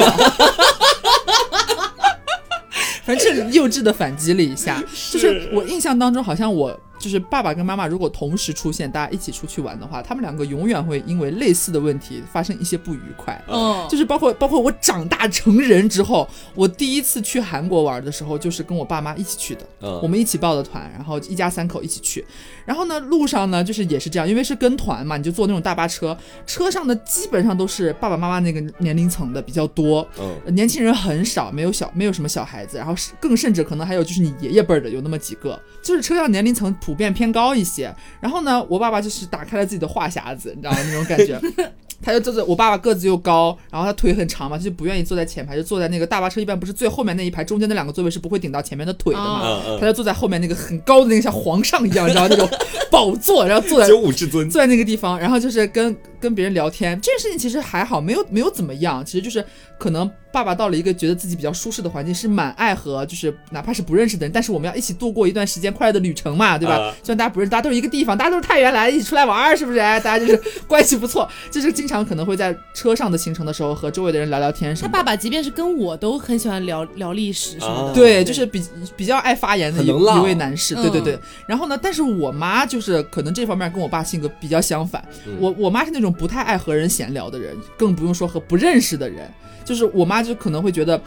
Speaker 3: 反正幼稚的反击了一下，就是我印象当中好像我。就是爸爸跟妈妈如果同时出现，大家一起出去玩的话，他们两个永远会因为类似的问题发生一些不愉快。嗯，就是包括包括我长大成人之后，我第一次去韩国玩的时候，就是跟我爸妈一起去的。嗯，我们一起报的团，然后一家三口一起去。然后呢，路上呢，就是也是这样，因为是跟团嘛，你就坐那种大巴车，车上的基本上都是爸爸妈妈那个年龄层的比较多。嗯，年轻人很少，没有小没有什么小孩子，然后更甚至可能还有就是你爷爷辈儿的有那么几个，就是车上年龄层普。普遍偏高一些，然后呢，我爸爸就是打开了自己的话匣子，你知道吗？那种感觉，[laughs] 他就坐在我爸爸个子又高，然后他腿很长嘛，他就不愿意坐在前排，就坐在那个大巴车一般不是最后面那一排，中间那两个座位是不会顶到前面的腿的嘛，他就坐在后面那个很高的那个像皇上一样，你知道那种宝座，然后坐在
Speaker 2: 九五至尊，
Speaker 3: 坐在那个地方，然后就是跟跟别人聊天，这件事情其实还好，没有没有怎么样，其实就是可能。爸爸到了一个觉得自己比较舒适的环境，是蛮爱和就是哪怕是不认识的人，但是我们要一起度过一段时间快乐的旅程嘛，对吧？[laughs] 虽然大家不认识，大家都是一个地方，大家都是太原来，一起出来玩，是不是？哎大家就是关系不错，就是经常可能会在车上的行程的时候和周围的人聊聊天什么。
Speaker 1: 他爸爸即便是跟我都很喜欢聊聊历史什么的，
Speaker 3: 对，就是比比较爱发言的一一位男士，对对对。然后呢，但是我妈就是可能这方面跟我爸性格比较相反，我我妈是那种不太爱和人闲聊的人，更不用说和不认识的人。就是我妈就可能会觉得，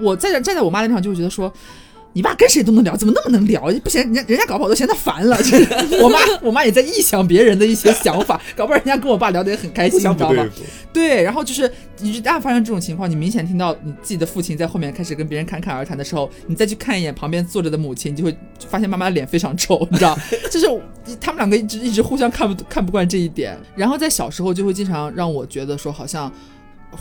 Speaker 3: 我在站在我妈那场就会觉得说，你爸跟谁都能聊，怎么那么能聊？不嫌人家人家搞不好都嫌他烦了。就 [laughs] 是我妈我妈也在臆想别人的一些想法，搞不好人家跟我爸聊得也很开心，你知道吗？对，然后就是一旦发生这种情况，你明显听到你自己的父亲在后面开始跟别人侃侃而谈的时候，你再去看一眼旁边坐着的母亲，你就会发现妈妈的脸非常臭，你知道？[laughs] 就是他们两个一直一直互相看不看不惯这一点，然后在小时候就会经常让我觉得说好像。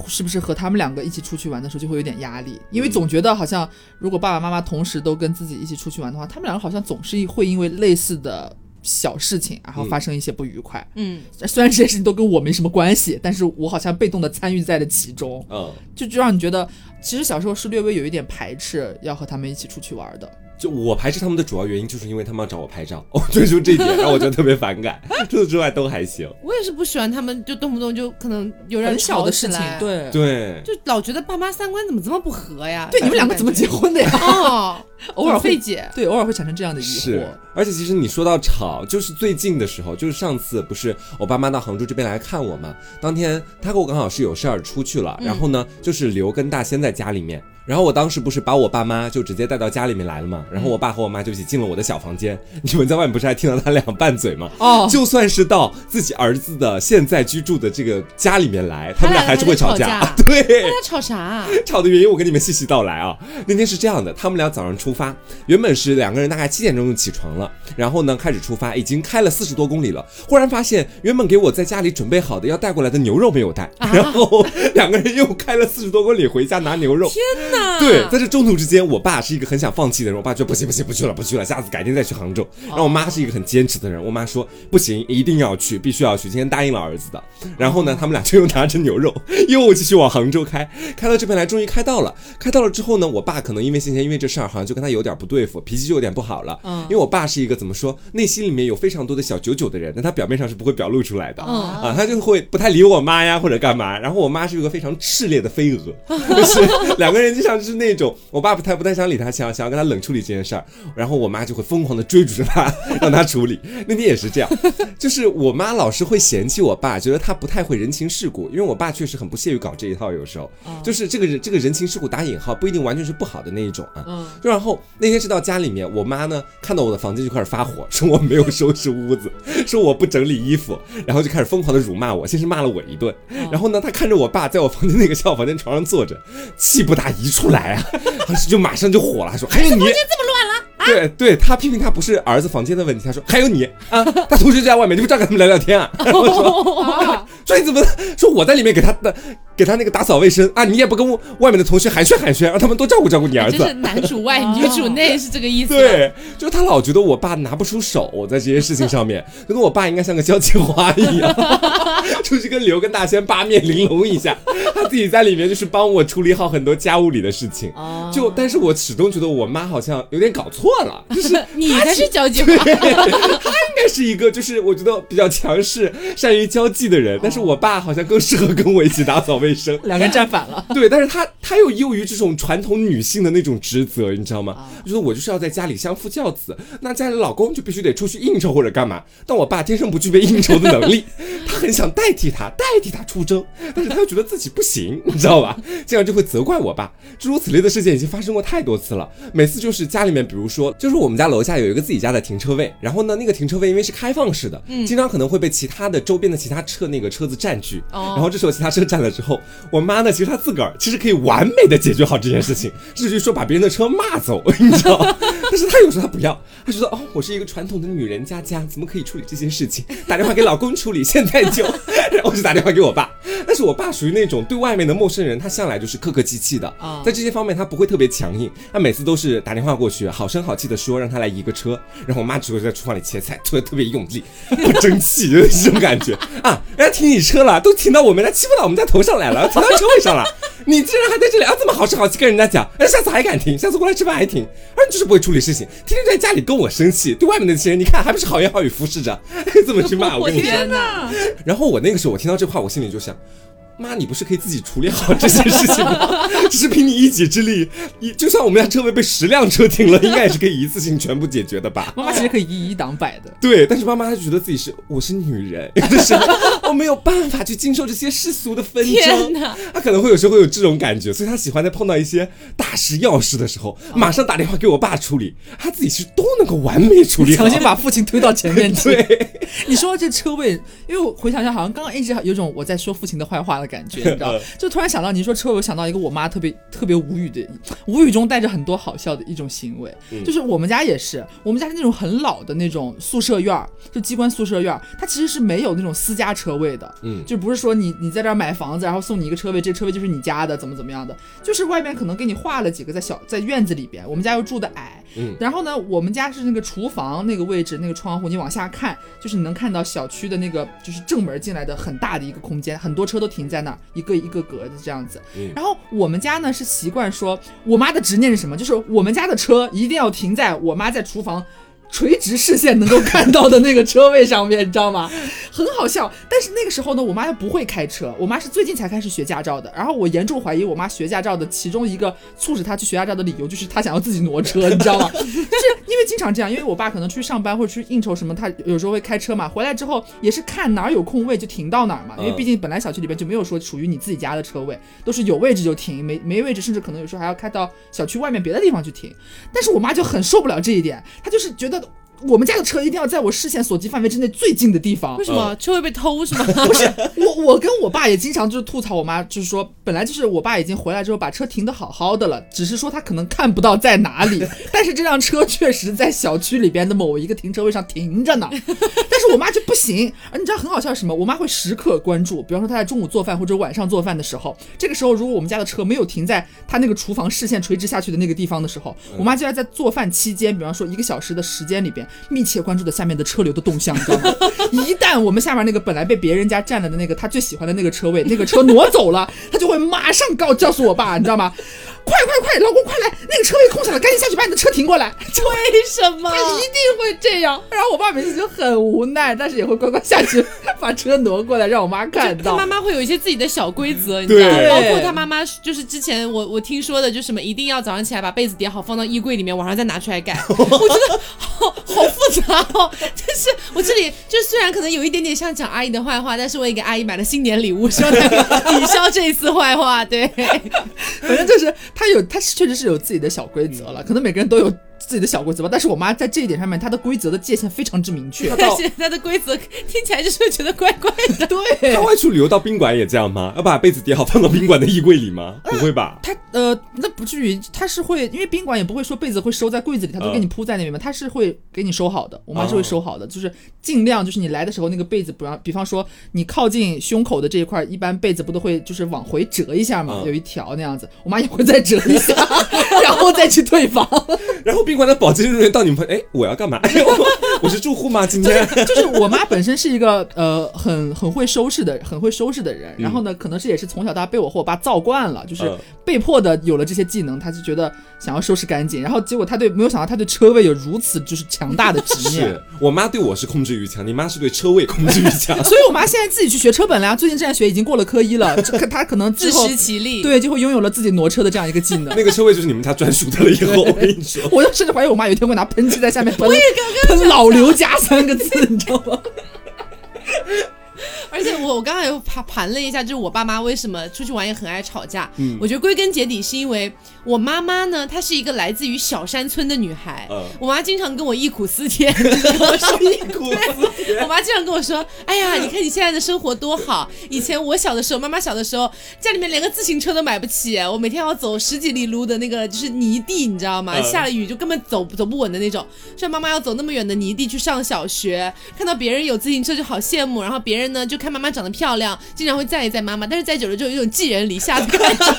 Speaker 3: 是不是和他们两个一起出去玩的时候就会有点压力？因为总觉得好像如果爸爸妈妈同时都跟自己一起出去玩的话，他们两个好像总是会因为类似的小事情，然后发生一些不愉快。嗯，虽然这些事情都跟我没什么关系，但是我好像被动的参与在了其中。嗯，就就让你觉得，其实小时候是略微有一点排斥要和他们一起出去玩的。
Speaker 2: 就我排斥他们的主要原因，就是因为他们要找我拍照，[laughs] 哦，就就这一点让我觉得特别反感。[laughs] 除此之外都还行。
Speaker 1: 我也是不喜欢他们，就动不动就可能有
Speaker 3: 很小的事情，对
Speaker 2: 对，
Speaker 1: 就老觉得爸妈三观怎么这么不合呀？
Speaker 3: 对，你们两个怎么结婚的呀？
Speaker 1: 哦，[laughs]
Speaker 3: 偶尔
Speaker 1: 费解，
Speaker 3: 对，偶尔会产生这样的疑惑。
Speaker 2: 是，而且其实你说到吵，就是最近的时候，就是上次不是我爸妈到杭州这边来看我嘛？当天他跟我刚好是有事儿出去了，然后呢，就是刘跟大仙在家里面。然后我当时不是把我爸妈就直接带到家里面来了嘛，然后我爸和我妈就一起进了我的小房间。[laughs] 你们在外面不是还听到他俩拌嘴吗？哦，就算是到自己儿子的现在居住的这个家里面来，他们俩还是会吵架。[laughs] 对，他
Speaker 1: 俩吵啥？
Speaker 2: 吵的原因我跟你们细细道来啊。那天是这样的，他们俩早上出发，原本是两个人大概七点钟就起床了，然后呢开始出发，已经开了四十多公里了，忽然发现原本给我在家里准备好的要带过来的牛肉没有带，然后两个人又开了四十多公里回家拿牛肉。
Speaker 1: 天哪！
Speaker 2: 对，在这中途之间，我爸是一个很想放弃的人，我爸说不行不行不去了不去了，下次改天再去杭州。然后我妈是一个很坚持的人，我妈说不行，一定要去，必须要去，今天答应了儿子的。然后呢，他们俩就又拿着牛肉又继续往杭州开，开到这边来，终于开到了。开到了之后呢，我爸可能因为先前因为这事儿，好像就跟他有点不对付，脾气就有点不好了。嗯，因为我爸是一个怎么说，内心里面有非常多的小九九的人，但他表面上是不会表露出来的。啊，他就会不太理我妈呀，或者干嘛。然后我妈是一个非常炽烈的飞蛾，就是 [laughs] 两个人就像是那种，我爸不太不太想理他，想想要跟他冷处理这件事儿，然后我妈就会疯狂的追逐着他，[laughs] 让他处理。那天也是这样，就是我妈老是会嫌弃我爸，觉得他不太会人情世故，因为我爸确实很不屑于搞这一套，有时候就是这个人这个人情世故打引号不一定完全是不好的那一种啊。嗯。就然后那天是到家里面，我妈呢看到我的房间就开始发火，[laughs] 说我没有收拾屋子，说我不整理衣服，然后就开始疯狂的辱骂我，先是骂了我一顿，然后呢他看着我爸在我房间那个小房间床上坐着，气不打一处来啊，当时就马上就火了，说：“还有你，
Speaker 1: 房间这么乱了？
Speaker 2: 对对，他批评他不是儿子房间的问题，他说还有你啊，他同学就在外面，你不知道跟他们聊聊天啊？[laughs] 我说，说你怎么说我在里面给他的给他那个打扫卫生啊？你也不跟外面的同学寒暄寒暄，让他们多照顾照顾你儿子。
Speaker 1: 就是男主外女主内是这个意思。
Speaker 2: 对，就是他老觉得我爸拿不出手在这些事情上面，[laughs] 觉得我爸应该像个交际花一样，[laughs] 就是跟刘跟大仙八面玲珑一下，他自己在里面就是帮我处理好很多家务里的事情。就但是我始终觉得我妈好像有点搞错了，就是 [laughs]
Speaker 1: 你才是交际花，他 [laughs]
Speaker 2: 应该是一个就是我觉得比较强势、善于交际的人，但是我爸好像更适合跟我一起打扫卫生，
Speaker 3: 两个人站反了。[laughs]
Speaker 2: 对，但是他他又优于这种传统女性的那种职责，你知道吗？觉得我就是要在家里相夫教子，那家里老公就必须得出去应酬或者干嘛。但我爸天生不具备应酬的能力，[laughs] 他很想代替他，代替他出征，但是他又觉得自己不行，你知道吧？这样就会责怪我爸。诸如此类的事件已经发生过太多次了，每次就是家里面，比如说，就是我们家楼下有一个自己家的停车位，然后呢，那个停车位因为是开放式的，嗯，经常可能会被其他的周边的其他车那个车子占据，哦，然后这时候其他车占了之后，我妈呢，其实她自个儿其实可以完美的解决好这件事情，至 [laughs] 于说把别人的车骂走，你知道，[laughs] 但是她有时候她不要，她觉得哦，我是一个传统的女人家家，怎么可以处理这些事情？打电话给老公处理，现在就，[laughs] 然后就打电话给我爸，但是我爸属于那种对外面的陌生人，他向来就是客客气气的，啊，在这些方面他不会特别强硬，他每次都是打电话过去，好声好气的说让他来移个车，然后我妈只会在厨房里切菜，做的特别用力，[laughs] 不争气，就是这种感觉啊！人家停你车了，都停到我们家，欺负到我们家头上来了，停到车位上了，你竟然还在这里啊，这么好声好气跟人家讲，哎，下次还敢停，下次过来吃饭还停，啊，就是不会处理事情，天天在家里跟我生气，对外面那些人，你看还不是好言好语服侍着，[laughs] 这么去骂我，跟你
Speaker 1: 天
Speaker 2: 哪！然后我那个时候我听到这话，我心里就想。妈，你不是可以自己处理好这些事情吗？[laughs] 只是凭你一己之力，一就算我们家车位被十辆车停了，应该也是可以一次性全部解决的吧？
Speaker 3: 妈妈其实可以一一挡百的。
Speaker 2: 对，但是妈妈她觉得自己是我是女人，就 [laughs] 是我没有办法去经受这些世俗的纷争。她可能会有时候会有这种感觉，所以她喜欢在碰到一些大事要事的时候，马上打电话给我爸处理，她自己其实都能够完美处理，
Speaker 3: 强行把父亲推到前面去。[laughs]
Speaker 2: 对，
Speaker 3: 你说这车位，因为我回想一下，好像刚刚一直有种我在说父亲的坏话的感觉，你知道？[laughs] 就突然想到，你说车位，我想到一个我妈特别特别无语的，无语中带着很多好笑的一种行为，就是我们家也是，我们家是那种很老的那种宿舍院儿，就机关宿舍院儿，它其实是没有那种私家车位的，嗯，就不是说你你在这儿买房子，然后送你一个车位，这车位就是你家的，怎么怎么样的，就是外面可能给你画了几个在小在院子里边，我们家又住的矮，嗯，然后呢，我们家是那个厨房那个位置那个窗户，你往下看，就是你能看到小区的那个就是正门进来的很大的一个空间，很多车都停在那儿，一个一个格子这样子，然后我们家呢是习惯说，我妈的执念是什么？就是我们家的车一定要停在我妈在厨房。垂直视线能够看到的那个车位上面，你知道吗？[laughs] 很好笑。但是那个时候呢，我妈又不会开车，我妈是最近才开始学驾照的。然后我严重怀疑我妈学驾照的其中一个促使她去学驾照的理由，就是她想要自己挪车，你知道吗？就 [laughs] 是因为经常这样，因为我爸可能出去上班或者去应酬什么，他有时候会开车嘛。回来之后也是看哪儿有空位就停到哪儿嘛，因为毕竟本来小区里边就没有说属于你自己家的车位，都是有位置就停，没没位置甚至可能有时候还要开到小区外面别的地方去停。但是我妈就很受不了这一点，她就是觉得。我们家的车一定要在我视线所及范围之内最近的地方。
Speaker 1: 为什么车会被偷是吗？[laughs]
Speaker 3: 不是，我我跟我爸也经常就是吐槽我妈，就是说本来就是我爸已经回来之后把车停的好好的了，只是说他可能看不到在哪里，[laughs] 但是这辆车确实在小区里边的某一个停车位上停着呢。但是我妈就不行，而你知道很好笑是什么？我妈会时刻关注，比方说她在中午做饭或者晚上做饭的时候，这个时候如果我们家的车没有停在她那个厨房视线垂直下去的那个地方的时候，我妈就要在做饭期间，比方说一个小时的时间里边。密切关注的下面的车流的动向，你知道吗？[laughs] 一旦我们下面那个本来被别人家占了的那个他最喜欢的那个车位，那个车挪走了，他就会马上告告诉我爸，你知道吗？快快快，老公快来，那个车位空下了，赶紧下去把你的车停过来。[laughs]
Speaker 1: 为什么？他
Speaker 3: 一定会这样。然后我爸每次就很无奈，但是也会乖乖下去把车挪过来，让我妈看到。
Speaker 1: 他妈妈会有一些自己的小规则，你知道吗？包括他妈妈就是之前我我听说的，就什么一定要早上起来把被子叠好放到衣柜里面，晚上再拿出来盖。[laughs] 我觉得好好复杂哦。就是我这里就虽然可能有一点点像讲阿姨的坏话，但是我也给阿姨买了新年礼物，希望能抵消这一次坏话。对，[laughs]
Speaker 3: 反正就是。他有，他确实是有自己的小规则了，可能每个人都有。自己的小规则吧。但是我妈在这一点上面，她的规则的界限非常之明确。
Speaker 1: 但是她的规则听起来就是觉得怪怪的。[laughs]
Speaker 3: 对，
Speaker 2: 她外出旅游到宾馆也这样吗？要把被子叠好放到宾馆的衣柜里吗？不会吧？
Speaker 3: 她呃，那不至于，她是会，因为宾馆也不会说被子会收在柜子里，她都给你铺在那边嘛，她是会给你收好的。我妈是会收好的，就是尽量就是你来的时候那个被子不让，比方说你靠近胸口的这一块，一般被子不都会就是往回折一下嘛，有一条那样子，我妈也会再折一下，[laughs] 然后再去退房。[laughs]
Speaker 2: 然后宾馆的保洁人员到你们，哎，我要干嘛？[laughs] 哎我是住户吗？[laughs] 今天
Speaker 3: 就是我妈本身是一个呃很很会收拾的，很会收拾的人。然后呢，可能是也是从小到大被我和我爸造惯了，就是被迫的有了这些技能，他就觉得想要收拾干净。然后结果他对没有想到他对车位有如此就是强大的执念。[laughs]
Speaker 2: 是我妈对我是控制欲强，你妈是对车位控制欲强。
Speaker 3: 所以我妈现在自己去学车本了，最近正在学，已经过了科一了。她可能
Speaker 1: 自食其力，
Speaker 3: 对，就会拥有了自己挪车的这样一个技能。
Speaker 2: 那个车位就是你们家专属的了。以后我跟你说，
Speaker 3: 我就甚至怀疑我妈有一天会拿喷漆在下面喷，喷老刘家三个字，你知道吗？
Speaker 1: 而且我我刚才又盘盘了一下，就是我爸妈为什么出去玩也很爱吵架。嗯，我觉得归根结底是因为我妈妈呢，她是一个来自于小山村的女孩。嗯，我妈经常跟我忆苦思甜，[laughs] 跟我说
Speaker 2: 忆苦思甜。
Speaker 1: 我妈经常跟我说：“哎呀，你看你现在的生活多好！以前我小的时候，妈妈小的时候，家里面连个自行车都买不起，我每天要走十几里路的那个就是泥地，你知道吗？下了雨就根本走走不稳的那种。像妈妈要走那么远的泥地去上小学，看到别人有自行车就好羡慕，然后别人呢就。”看妈妈长得漂亮，经常会在一在妈妈，但是在久了就有一种寄人篱下的感觉。[laughs]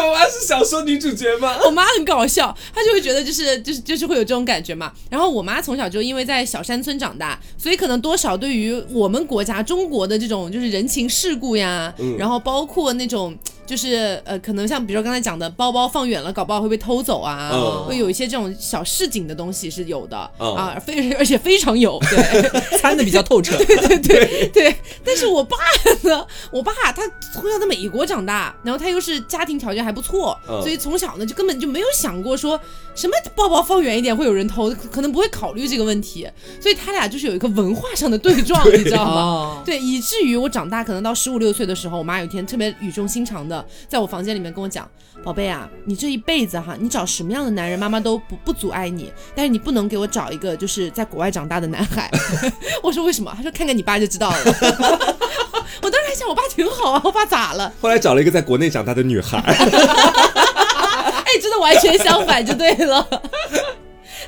Speaker 2: 我妈是小说女主角吗？[laughs]
Speaker 1: 我妈很搞笑，她就会觉得就是就是就是会有这种感觉嘛。然后我妈从小就因为在小山村长大，所以可能多少对于我们国家中国的这种就是人情世故呀，然后包括那种。就是呃，可能像比如说刚才讲的，包包放远了，搞不好会被偷走啊，会有一些这种小市井的东西是有的啊，非 [laughs] 而且非常有，对，[laughs]
Speaker 3: 参的比较透彻，[laughs]
Speaker 1: 对对对对。但是我爸呢，我爸他从小在美国长大，然后他又是家庭条件还不错，所以从小呢就根本就没有想过说什么包包放远一点会有人偷，可能不会考虑这个问题，所以他俩就是有一个文化上的对撞，你知道吗？对，以至于我长大可能到十五六岁的时候，我妈有一天特别语重心长的。在我房间里面跟我讲，宝贝啊，你这一辈子哈，你找什么样的男人，妈妈都不不阻碍你，但是你不能给我找一个就是在国外长大的男孩。[laughs] 我说为什么？他说看看你爸就知道了。我当时还想，我爸挺好啊，我爸咋了？
Speaker 2: 后来找了一个在国内长大的女孩。[laughs]
Speaker 1: 哎，真的完全相反就对了。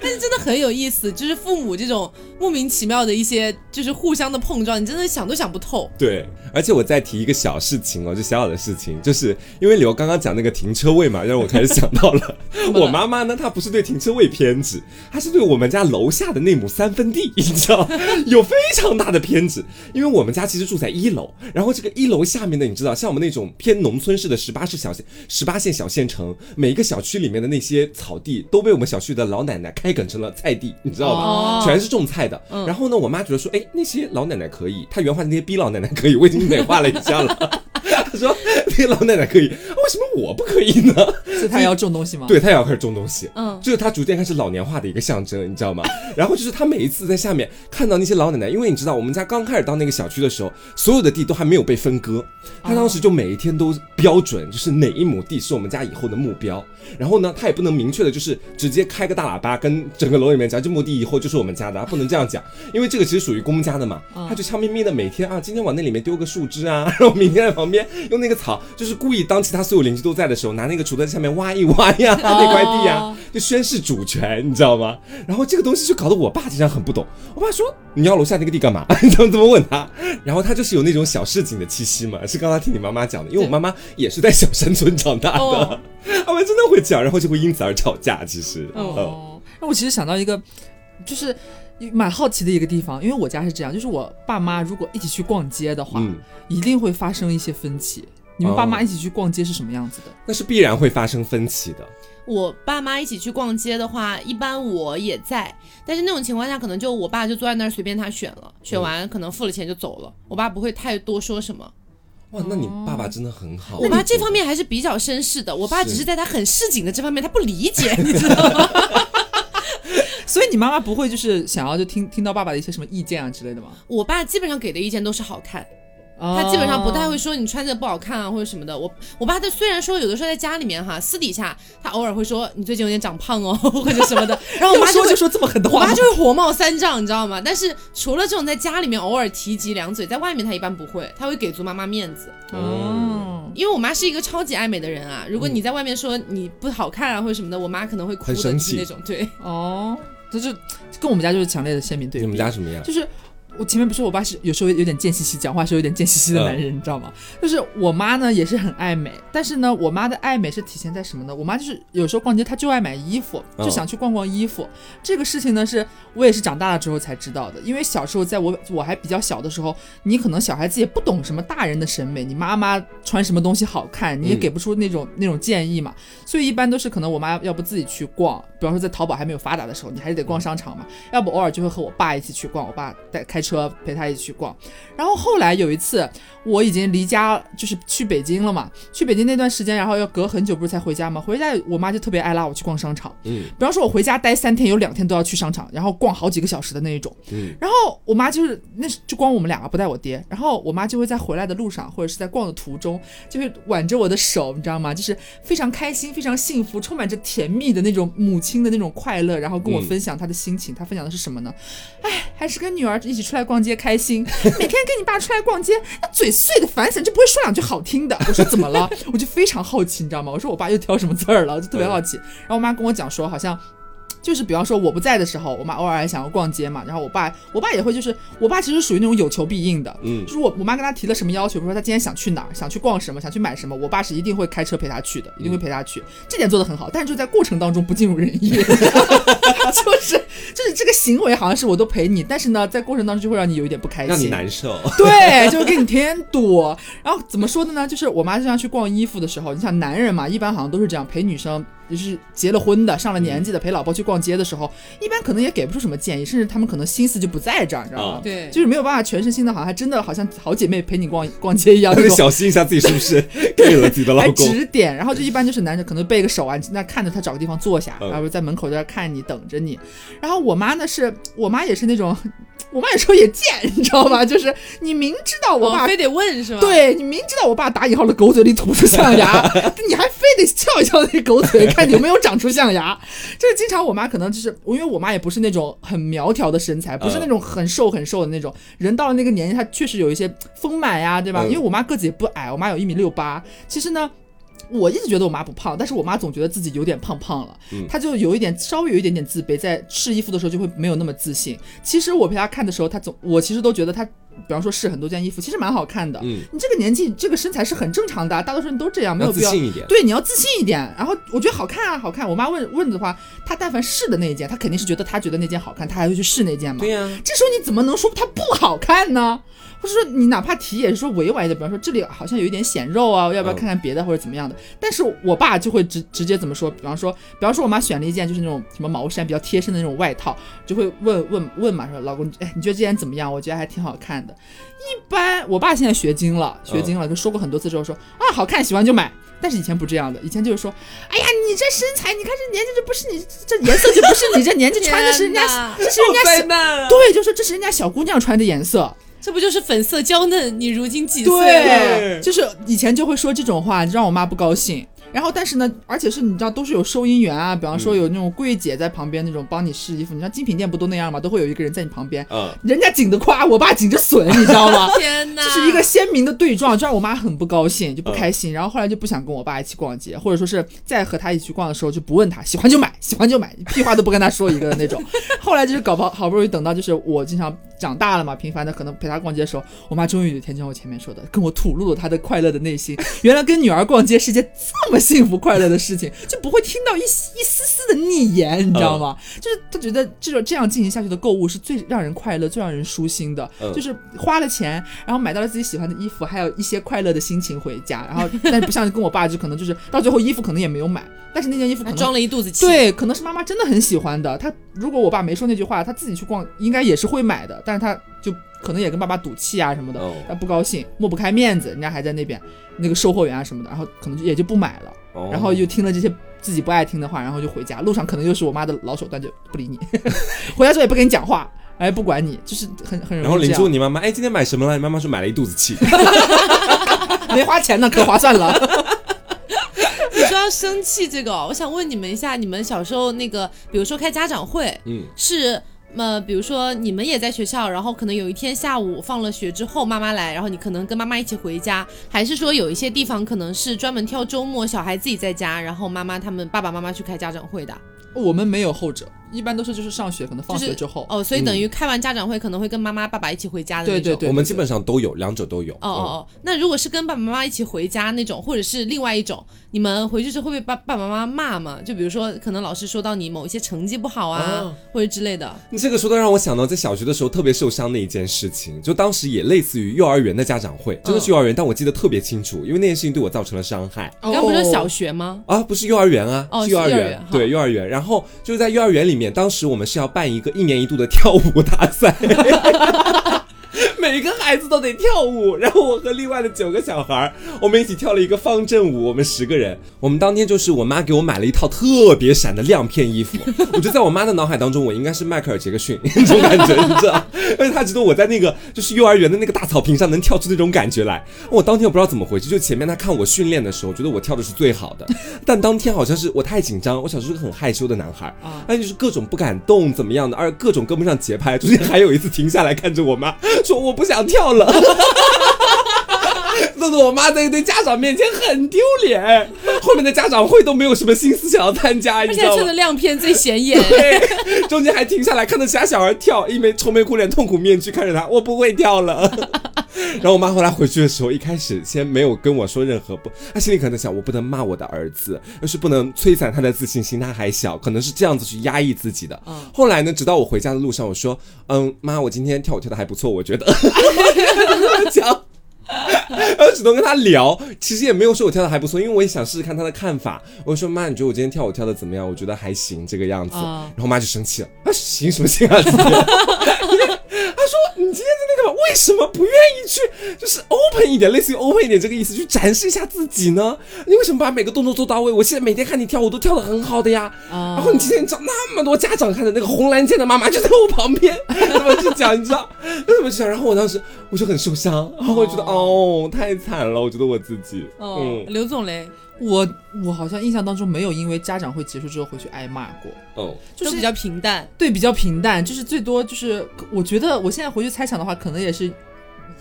Speaker 1: 但是真的很有意思，就是父母这种莫名其妙的一些，就是互相的碰撞，你真的想都想不透。
Speaker 2: 对，而且我再提一个小事情哦，就小小的事情，就是因为刘刚刚讲那个停车位嘛，让我开始想到了 [laughs] [laughs] 我妈妈呢，她不是对停车位偏执，她是对我们家楼下的那亩三分地，你知道，[laughs] 有非常大的偏执。因为我们家其实住在一楼，然后这个一楼下面的，你知道，像我们那种偏农村式的十八市小县、十八线小县城，每一个小区里面的那些草地都被我们小区的老奶奶开。梗成了菜地，你知道吧？全是种菜的。然后呢，我妈觉得说，哎，那些老奶奶可以，她原话那些逼老奶奶可以，我已经美化了一下了。她说那些老奶奶可以，为什么我不可以呢？[laughs]
Speaker 3: 是她要种东西吗？
Speaker 2: 对，她也要开始种东西。嗯，就是她逐渐开始老年化的一个象征，你知道吗？[laughs] 然后就是她每一次在下面看到那些老奶奶，因为你知道我们家刚开始到那个小区的时候，所有的地都还没有被分割，她当时就每一天都标准，就是哪一亩地是我们家以后的目标。然后呢，她也不能明确的，就是直接开个大喇叭跟整个楼里面讲，这亩地以后就是我们家的，不能这样讲，因为这个其实属于公家的嘛。她就悄咪咪的每天啊，今天往那里面丢个树枝啊，[laughs] 然后明天在旁边。用那个草，就是故意当其他所有邻居都在的时候，拿那个锄头在下面挖一挖呀，那块地呀，就宣示主权，你知道吗？然后这个东西就搞得我爸经常很不懂。我爸说：“你要楼下那个地干嘛？” [laughs] 你怎么怎么问他？然后他就是有那种小市井的气息嘛，是刚刚听你妈妈讲的，因为我妈妈也是在小山村长大的，[laughs] 他们真的会讲，然后就会因此而吵架。其实，
Speaker 3: 哦，那我其实想到一个，就是。蛮好奇的一个地方，因为我家是这样，就是我爸妈如果一起去逛街的话，一定会发生一些分歧。你们爸妈一起去逛街是什么样子的？
Speaker 2: 那是必然会发生分歧的。
Speaker 1: 我爸妈一起去逛街的话，一般我也在，但是那种情况下，可能就我爸就坐在那儿随便他选了，选完可能付了钱就走了，我爸不会太多说什么。
Speaker 2: 哇，那你爸爸真的很好。
Speaker 1: 我爸这方面还是比较绅士的，我爸只是在他很市井的这方面他不理解，[laughs] 你知道吗？
Speaker 3: 所以你妈妈不会就是想要就听听到爸爸的一些什么意见啊之类的吗？
Speaker 1: 我爸基本上给的意见都是好看，他基本上不太会说你穿着不好看啊或者什么的。我我爸他虽然说有的时候在家里面哈，私底下他偶尔会说你最近有点长胖哦 [laughs] 或者什么的。[laughs] 然后我妈
Speaker 3: 说就说这么狠的话，
Speaker 1: 我妈就是火冒三丈，你知道吗？但是除了这种在家里面偶尔提及两嘴，在外面他一般不会，他会给足妈妈面子。哦，因为我妈是一个超级爱美的人啊，如果你在外面说你不好看啊或者什么的，我妈可能会哭的那种。对，
Speaker 3: 哦，这就跟我们家就是强烈的鲜明对比。
Speaker 2: 你们家什么样？
Speaker 3: 就是。我前面不是我爸是有时候有点贱兮兮，讲话是有点贱兮兮的男人，你知道吗？就是我妈呢也是很爱美，但是呢，我妈的爱美是体现在什么呢？我妈就是有时候逛街，她就爱买衣服，就想去逛逛衣服。这个事情呢，是我也是长大了之后才知道的，因为小时候在我我还比较小的时候，你可能小孩子也不懂什么大人的审美，你妈妈穿什么东西好看，你也给不出那种那种建议嘛，所以一般都是可能我妈要不自己去逛，比方说在淘宝还没有发达的时候，你还是得逛商场嘛，要不偶尔就会和我爸一起去逛，我爸带开车陪他一起。去逛，然后后来有一次，我已经离家就是去北京了嘛。去北京那段时间，然后要隔很久，不是才回家嘛？回家我妈就特别爱拉我去逛商场。嗯，比方说我回家待三天，有两天都要去商场，然后逛好几个小时的那一种。嗯，然后我妈就是那就光我们两个不带我爹，然后我妈就会在回来的路上或者是在逛的途中，就会挽着我的手，你知道吗？就是非常开心、非常幸福、充满着甜蜜的那种母亲的那种快乐，然后跟我分享她的心情。她分享的是什么呢？哎，还是跟女儿一起出来逛街开心。[laughs] 每天跟你爸出来逛街，那嘴碎的烦死，就不会说两句好听的。我说怎么了？我就非常好奇，你知道吗？我说我爸又挑什么刺儿了？就特别好奇。然后我妈跟我讲说，好像。就是比方说我不在的时候，我妈偶尔还想要逛街嘛，然后我爸我爸也会，就是我爸其实属于那种有求必应的，嗯，就是我我妈跟他提了什么要求，比如说他今天想去哪儿，想去逛什么，想去买什么，我爸是一定会开车陪他去的，一定会陪他去，这点做的很好，但是就在过程当中不尽如人意，[laughs] 就是就是这个行为好像是我都陪你，但是呢，在过程当中就会让你有一点不开心，
Speaker 2: 让你难受，
Speaker 3: 对，就会给你添堵。然后怎么说的呢？就是我妈经常去逛衣服的时候，你想男人嘛，一般好像都是这样陪女生。就是结了婚的、上了年纪的陪老婆去逛街的时候，一般可能也给不出什么建议，甚至他们可能心思就不在这儿，你知道吗？
Speaker 1: 对，
Speaker 3: 就是没有办法全身心的，好像还真的好像好姐妹陪你逛 [laughs] 逛街一样，得
Speaker 2: 小心一下自己是不是 [laughs] 给了自己的老公。
Speaker 3: 指点，然后就一般就是男人可能背个手啊，那看着他找个地方坐下，然后在门口在那看你等着你。然后我妈呢，是我妈也是那种。[laughs] 我妈有时候也贱，你知道吗？就是你明知道我爸
Speaker 1: 非得问是吧？
Speaker 3: 对你明知道我爸打引号的狗嘴里吐出象牙，你还非得翘一翘那狗嘴，看有没有长出象牙。就是经常我妈可能就是因为我妈也不是那种很苗条的身材，不是那种很瘦很瘦的那种人。到了那个年纪，她确实有一些丰满呀，对吧？因为我妈个子也不矮，我妈有一米六八。其实呢。我一直觉得我妈不胖，但是我妈总觉得自己有点胖胖了，她就有一点稍微有一点点自卑，在试衣服的时候就会没有那么自信。其实我陪她看的时候，她总我其实都觉得她，比方说试很多件衣服，其实蛮好看的。嗯，你这个年纪这个身材是很正常的，大多数人都这样，没有必要。
Speaker 2: 自信一点。
Speaker 3: 对，你要自信一点。然后我觉得好看啊，好看。我妈问问的话，她但凡试的那一件，她肯定是觉得她觉得那件好看，她还会去试那件嘛。
Speaker 2: 对呀。
Speaker 3: 这时候你怎么能说它不好看呢？或者说你哪怕提也是说委婉一点，比方说这里好像有一点显肉啊，要不要看看别的或者怎么样的？但是我爸就会直直接怎么说？比方说，比方说我妈选了一件就是那种什么毛衫比较贴身的那种外套，就会问问问嘛，说老公，哎，你觉得这件怎么样？我觉得还挺好看的。一般我爸现在学精了，学精了，就说过很多次之后说啊，好看，喜欢就买。但是以前不这样的，以前就是说，哎呀，你这身材，你看这年纪，这不是你这颜色就不是你这年纪穿的是人家，这是人家，对，就说这是人家小姑娘穿的颜色。
Speaker 1: 这不就是粉色娇嫩？你如今几岁
Speaker 3: 了？就是以前就会说这种话，让我妈不高兴。然后，但是呢，而且是你知道，都是有收银员啊，比方说有那种柜姐在旁边那种帮你试衣服。你像精品店不都那样吗？都会有一个人在你旁边。嗯。人家紧着夸，我爸紧着损，你知道吗？[laughs]
Speaker 1: 天哪！
Speaker 3: 这是一个鲜明的对撞，就让我妈很不高兴，就不开心。然后后来就不想跟我爸一起逛街，或者说是再和他一起去逛的时候就不问他，喜欢就买，喜欢就买，屁话都不跟他说一个的那种。[laughs] 后来就是搞不好，好不容易等到就是我经常。长大了嘛，频繁的可能陪她逛街的时候，我妈终于有一天像我前面说的，跟我吐露了她的快乐的内心。[laughs] 原来跟女儿逛街是件这么幸福快乐的事情，就不会听到一一丝丝的逆言，你知道吗？就是她觉得这种这样进行下去的购物是最让人快乐、最让人舒心的，就是花了钱，然后买到了自己喜欢的衣服，还有一些快乐的心情回家。然后，但是不像跟我爸，就可能就是到最后衣服可能也没有买，但是那件衣服可能
Speaker 1: 装了一肚子气。
Speaker 3: 对，可能是妈妈真的很喜欢的。她如果我爸没说那句话，她自己去逛应该也是会买的。但是他就可能也跟爸爸赌气啊什么的，他不高兴，抹不开面子，人家还在那边那个售货员啊什么的，然后可能也就不买了，然后又听了这些自己不爱听的话，然后就回家，路上可能又是我妈的老手段，就不理你，[laughs] 回家之后也不跟你讲话。哎，不管你，就是很很容易。
Speaker 2: 然后邻居问你妈妈，哎，今天买什么了？你妈妈说买了一肚子气，[laughs] [laughs]
Speaker 3: 没花钱呢，可划算了。
Speaker 1: 你说要生气这个，我想问你们一下，你们小时候那个，比如说开家长会，嗯，是。那比如说你们也在学校，然后可能有一天下午放了学之后，妈妈来，然后你可能跟妈妈一起回家，还是说有一些地方可能是专门挑周末小孩自己在家，然后妈妈他们爸爸妈妈去开家长会的？
Speaker 3: 我们没有后者。一般都是就是上学，可能放学之后
Speaker 1: 哦，所以等于开完家长会可能会跟妈妈爸爸一起回家的
Speaker 3: 那种。对对对，
Speaker 2: 我们基本上都有，两者都有。
Speaker 1: 哦哦哦，那如果是跟爸爸妈妈一起回家那种，或者是另外一种，你们回去时会被爸爸爸妈妈骂吗？就比如说，可能老师说到你某一些成绩不好啊，或者之类的。
Speaker 2: 你这个说的让我想到在小学的时候特别受伤的一件事情，就当时也类似于幼儿园的家长会，真的是幼儿园，但我记得特别清楚，因为那件事情对我造成了伤害。
Speaker 1: 刚刚不是小学吗？
Speaker 2: 啊，不是幼儿园啊，是幼儿园，对幼儿园。然后就是在幼儿园里面，当时我们是要。办一个一年一度的跳舞大赛。[laughs] 每个孩子都得跳舞，然后我和另外的九个小孩，我们一起跳了一个方阵舞。我们十个人，我们当天就是我妈给我买了一套特别闪的亮片衣服。[laughs] 我觉得在我妈的脑海当中，我应该是迈克尔杰克逊那种感觉，你知道？而且她觉得我在那个就是幼儿园的那个大草坪上能跳出那种感觉来。我当天我不知道怎么回事，就前面她看我训练的时候，觉得我跳的是最好的，[laughs] 但当天好像是我太紧张，我小时候是个很害羞的男孩，啊，而且就是各种不敢动怎么样的，而各种跟不上节拍。中间还有一次停下来看着我妈说我。不想跳了，弄得我妈在一堆家长面前很丢脸。后面的家长会都没有什么心思想要参加，而
Speaker 1: 且趁着亮片最显眼。
Speaker 2: 对，中间还停下来看着其他小孩跳，一枚愁眉苦脸、痛苦面具看着他，我不会跳了。[laughs] 然后我妈后来回去的时候，一开始先没有跟我说任何不，她心里可能想，我不能骂我的儿子，又是不能摧残他的自信心，他还小，可能是这样子去压抑自己的。后来呢，直到我回家的路上，我说，嗯，妈，我今天跳舞跳的还不错，我觉得。[laughs] [laughs] 讲，主动跟他聊，其实也没有说我跳的还不错，因为我也想试试看他的看法。我说妈，你觉得我今天跳舞跳的怎么样？我觉得还行，这个样子。然后妈就生气了，啊，行什么行啊？他说：“你今天在那个为什么不愿意去？就是 open 一点，类似于 open 一点这个意思，去展示一下自己呢？你为什么把每个动作做到位？我现在每天看你跳舞都跳的很好的呀。然后你今天找那么多家长看的那个红蓝剑的妈妈就在我旁边，[laughs] 怎么去讲？你知道？怎么去讲？然后我当时我就很受伤，然后我觉得哦，太惨了。我觉得我自己，
Speaker 1: 嗯，刘总嘞。”
Speaker 3: 我我好像印象当中没有因为家长会结束之后回去挨骂过，哦，
Speaker 1: 就是比较平淡，
Speaker 3: 对，比较平淡，就是最多就是，我觉得我现在回去猜想的话，可能也是。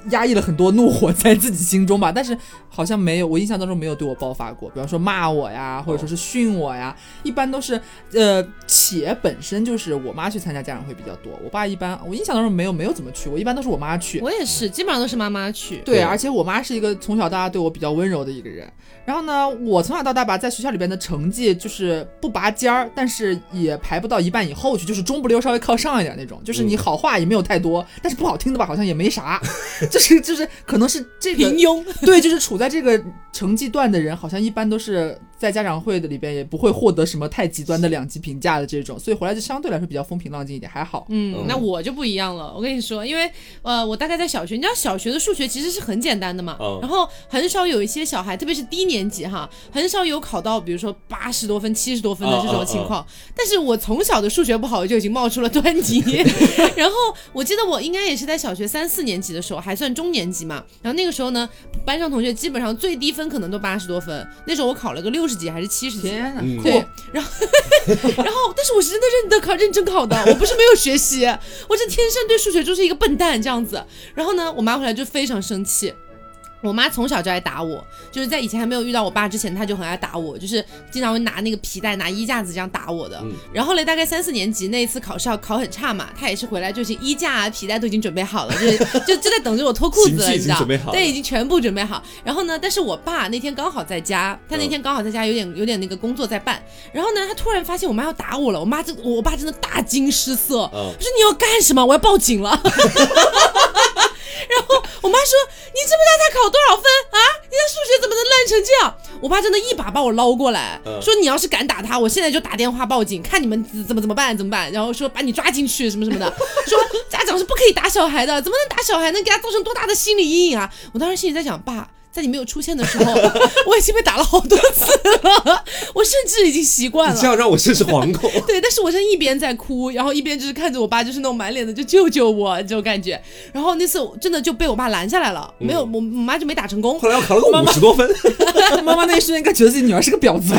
Speaker 3: 压抑了很多怒火在自己心中吧，[laughs] 但是好像没有，我印象当中没有对我爆发过。比方说骂我呀，或者说是训我呀，一般都是呃，且本身就是我妈去参加家长会比较多。我爸一般，我印象当中没有没有怎么去，我一般都是我妈去。
Speaker 1: 我也是，基本上都是妈妈去。
Speaker 3: 对，而且我妈是一个从小到大对我比较温柔的一个人。然后呢，我从小到大吧，在学校里边的成绩就是不拔尖儿，但是也排不到一半以后去，就是中不溜，稍微靠上一点那种。就是你好话也没有太多，但是不好听的吧，好像也没啥。就是就是，可能是这个
Speaker 1: 平庸，[laughs]
Speaker 3: 对，就是处在这个成绩段的人，好像一般都是在家长会的里边也不会获得什么太极端的两极评价的这种，所以回来就相对来说比较风平浪静一点，还好。
Speaker 1: 嗯，那我就不一样了，我跟你说，因为呃，我大概在小学，你知道小学的数学其实是很简单的嘛，然后很少有一些小孩，特别是低年级哈，很少有考到比如说八十多分、七十多分的这种情况。但是我从小的数学不好就已经冒出了端倪，[laughs] 然后我记得我应该也是在小学三四年级的时候还。算中年级嘛，然后那个时候呢，班上同学基本上最低分可能都八十多分。那时候我考了个六十几还是七十几？
Speaker 3: 天哪，
Speaker 1: 对，然后 [laughs] 然后，但是我是真的认真考，认真考的，我不是没有学习，我是天生对数学就是一个笨蛋这样子。然后呢，我妈回来就非常生气。我妈从小就爱打我，就是在以前还没有遇到我爸之前，她就很爱打我，就是经常会拿那个皮带、拿衣架子这样打我的。然后嘞，大概三四年级那一次考试要考很差嘛，她也是回来就是衣架啊、皮带都已经准备好了，就是就就在等着我脱裤子了，[laughs] 你知道？对，已经全部准备好。然后呢，但是我爸那天刚好在家，他那天刚好在家，有点有点那个工作在办。然后呢，他突然发现我妈要打我了，我妈这我爸真的大惊失色，我说你要干什么？我要报警了。[laughs] 然后我妈说：“你知不知道他考多少分啊？你的数学怎么能烂成这样？”我爸真的一把把我捞过来，说：“你要是敢打他，我现在就打电话报警，看你们怎么怎么办怎么办。”然后说把你抓进去什么什么的，说家长是不可以打小孩的，怎么能打小孩？能给他造成多大的心理阴影啊？我当时心里在想，爸。在你没有出现的时候，[laughs] 我已经被打了好多次了，我甚至已经习惯了。
Speaker 2: 这样让我试试惶恐。[laughs]
Speaker 1: 对，但是我是一边在哭，然后一边就是看着我爸，就是那种满脸的就救救我这种感觉。然后那次真的就被我爸拦下来了，没有我我妈就没打成功。
Speaker 2: 后来我考了个五十多分，[laughs]
Speaker 3: 妈妈那一瞬间应该觉得自己女儿是个婊子，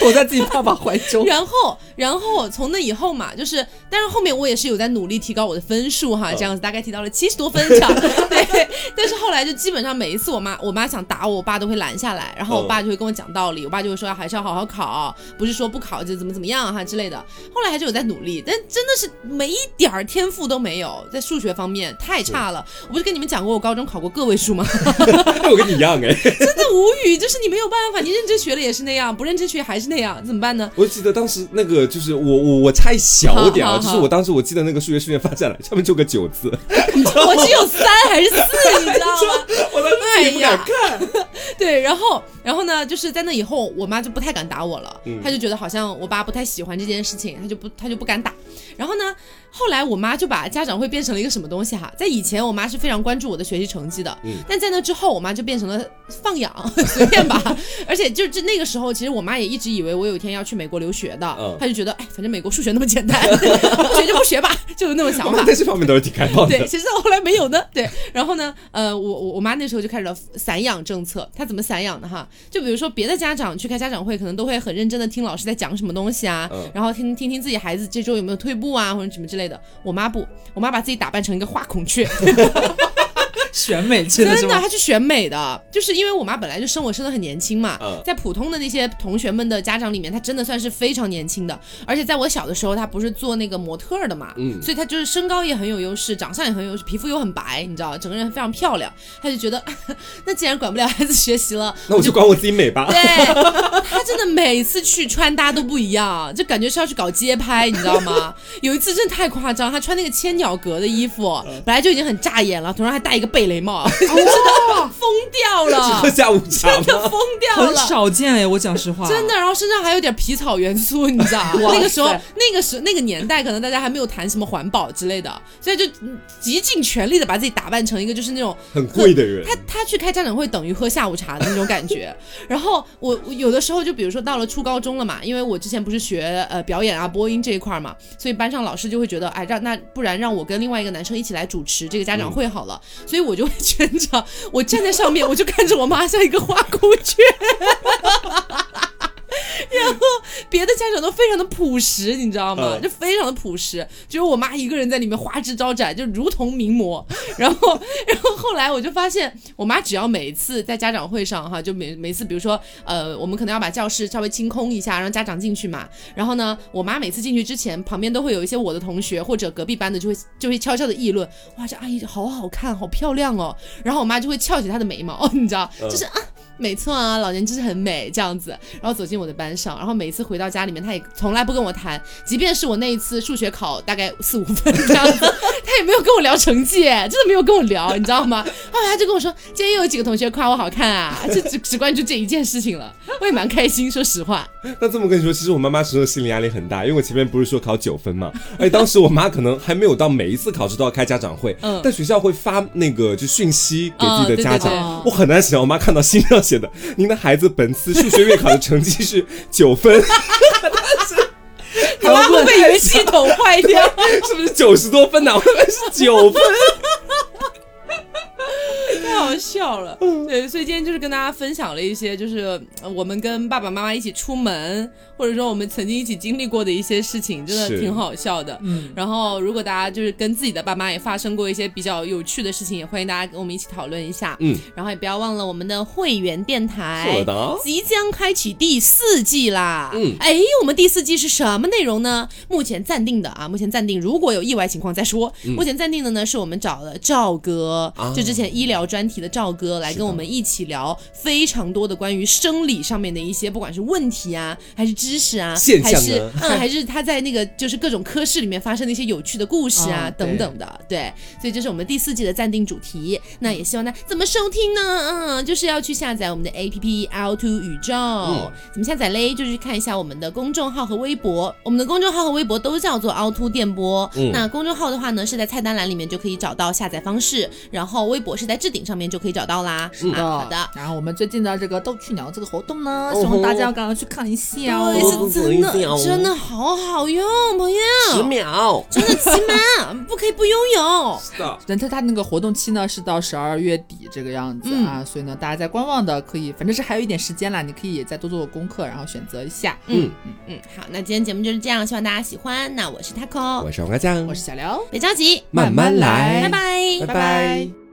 Speaker 3: 躲在自己爸爸怀中。
Speaker 1: 然后，然后从那以后嘛，就是，但是后面我也是有在努力提高我的分数哈，这样子大概提到了七十多分这样。对，但是后来就基本上每一次我妈我妈想打我，我爸都会拦下来，然后我爸就会跟我讲道理，我爸就会说还是要好好考，不是说不考就怎么怎么样哈之类的。后来还是有在努力，但真的是没一点儿天赋都没有，在数学方面太差了。我不是跟你们讲过我高中考过个位数吗？[laughs]
Speaker 2: 我跟你一样哎，[laughs]
Speaker 1: 真的无语，就是你没有办法，你认真学了也是那样，不认真学还是那样，怎么办呢？
Speaker 2: 我记得当时那个就是我我我差一小点啊，就是我当时我记得那个数学试卷发下来，上面就个九字，[laughs]
Speaker 1: 我只有三还是四，你知道吗？
Speaker 2: 我当时不敢看。[laughs]
Speaker 1: 对，然后然后呢，就是在那以后，我妈就不太敢打我了，她就觉得好像我爸不太喜欢这件事情，她就不她就不敢打。然后呢？后来我妈就把家长会变成了一个什么东西哈？在以前，我妈是非常关注我的学习成绩的，嗯，但在那之后，我妈就变成了放养，[laughs] 随便吧。[laughs] 而且就就那个时候，其实我妈也一直以为我有一天要去美国留学的，嗯，她就觉得哎，反正美国数学那么简单，不学就不学吧，就有那种想法。
Speaker 2: 在这方面都是挺开放
Speaker 1: 的。对，其实后来没有呢。对，然后呢，呃，我我我妈那时候就开始了散养政策。她怎么散养的哈？就比如说别的家长去开家长会，可能都会很认真的听老师在讲什么东西啊，然后听听听自己孩子这周有没有退步啊，或者什么之类的。我妈不，我妈把自己打扮成一个画孔雀。[laughs]
Speaker 3: 选美去的，
Speaker 1: 真的，她去选美的，就是因为我妈本来就生我生的很年轻嘛，在普通的那些同学们的家长里面，她真的算是非常年轻的。而且在我小的时候，她不是做那个模特的嘛，嗯，所以她就是身高也很有优势，长相也很有优势，皮肤又很白，你知道，整个人非常漂亮。她就觉得，[laughs] 那既然管不了孩子学习了，[laughs]
Speaker 2: 那我就管我自己美吧。
Speaker 1: 对，[laughs] 她真的每次去穿搭都不一样，就感觉是要去搞街拍，你知道吗？有一次真的太夸张，她穿那个千鸟格的衣服，本来就已经很扎眼了，头上还戴一个贝。雷帽，[laughs] 真的疯掉了！[laughs]
Speaker 2: 喝下午茶
Speaker 1: 真的疯掉
Speaker 3: 了，很少见哎，我讲实话，
Speaker 1: 真的。然后身上还有点皮草元素，你知道 [laughs] 那个时候，那个时那个年代，可能大家还没有谈什么环保之类的，所以就极尽全力的把自己打扮成一个就是那种
Speaker 2: 很贵的人。
Speaker 1: 他他去开家长会等于喝下午茶的那种感觉。[laughs] 然后我有的时候就比如说到了初高中了嘛，因为我之前不是学呃表演啊播音这一块嘛，所以班上老师就会觉得，哎，让那不然让我跟另外一个男生一起来主持这个家长会好了，所以我。就会全场，我站在上面，我就看着我妈像一个花孔雀。[laughs] 然后别的家长都非常的朴实，你知道吗？就非常的朴实，只有我妈一个人在里面花枝招展，就如同名模。[laughs] 然后，[laughs] 然后后来我就发现，我妈只要每一次在家长会上哈，就每每次，比如说呃，我们可能要把教室稍微清空一下，让家长进去嘛。然后呢，我妈每次进去之前，旁边都会有一些我的同学或者隔壁班的，就会就会悄悄的议论：哇，这阿姨好好看，好漂亮哦。然后我妈就会翘起她的眉毛，你知道，就是啊。没错啊，老年就是很美这样子，然后走进我的班上，然后每次回到家里面，他也从来不跟我谈，即便是我那一次数学考大概四五分这样子，他也没有跟我聊成绩，真的没有跟我聊，你知道吗？后来他就跟我说，今天又有几个同学夸我好看啊，[laughs] 就只只关注这一件事情了，我也蛮开心，说实话。
Speaker 2: 那这么跟你说，其实我妈妈时候心理压力很大，因为我前面不是说考九分嘛，而且当时我妈可能还没有到每一次考试都要开家长会，嗯，但学校会发那个就讯息给自己的家长，我很难想象我妈看到心上写的，您的孩子本次数学月考的成绩是九分，[laughs]
Speaker 1: 他妈会不会以为系统坏掉？[laughs]
Speaker 2: 是不是九十多分呢？我以为是九分。
Speaker 1: 笑了，对，所以今天就是跟大家分享了一些，就是我们跟爸爸妈妈一起出门，或者说我们曾经一起经历过的一些事情，真的挺好笑的。嗯，然后如果大家就是跟自己的爸妈也发生过一些比较有趣的事情，也欢迎大家跟我们一起讨论一下。嗯，然后也不要忘了我们的会员电台，即将开启第四季啦。嗯，哎，我们第四季是什么内容呢？目前暂定的啊，目前暂定，如果有意外情况再说。目前暂定的呢，是我们找了赵哥，就之前医疗专。专题的赵哥来跟我们一起聊非常多的关于生理上面的一些，不管是问题啊，还是知识啊，还是嗯，还是他在那个就是各种科室里面发生的一些有趣的故事啊等等的，对，所以这是我们第四季的暂定主题。那也希望大家怎么收听呢？嗯，就是要去下载我们的 A P P L Two 宇宙，怎么下载嘞？就是看一下我们的公众号和微博，我们的公众号和微博都叫做凹凸电波。嗯那公众号的话呢，是在菜单栏里面就可以找到下载方式，然后微博是在置顶上。上面就可以找到啦。
Speaker 3: 是的，
Speaker 1: 好的。
Speaker 3: 然后我们最近的这个逗趣鸟这个活动呢，希望大家要赶快去看一下哦。
Speaker 1: 对，是真的，真的好好用，朋友。
Speaker 2: 十秒，
Speaker 1: 真的起码不可以不拥有。
Speaker 2: 是的，
Speaker 3: 但它它那个活动期呢是到十二月底这个样子啊，所以呢，大家在观望的可以，反正是还有一点时间啦，你可以再多做做功课，然后选择一下。
Speaker 1: 嗯嗯嗯，好，那今天节目就是这样，希望大家喜欢。那我是 Taco，
Speaker 2: 我是王嘉酱，
Speaker 3: 我是小刘，
Speaker 1: 别着急，
Speaker 2: 慢慢来，
Speaker 1: 拜拜，
Speaker 2: 拜拜。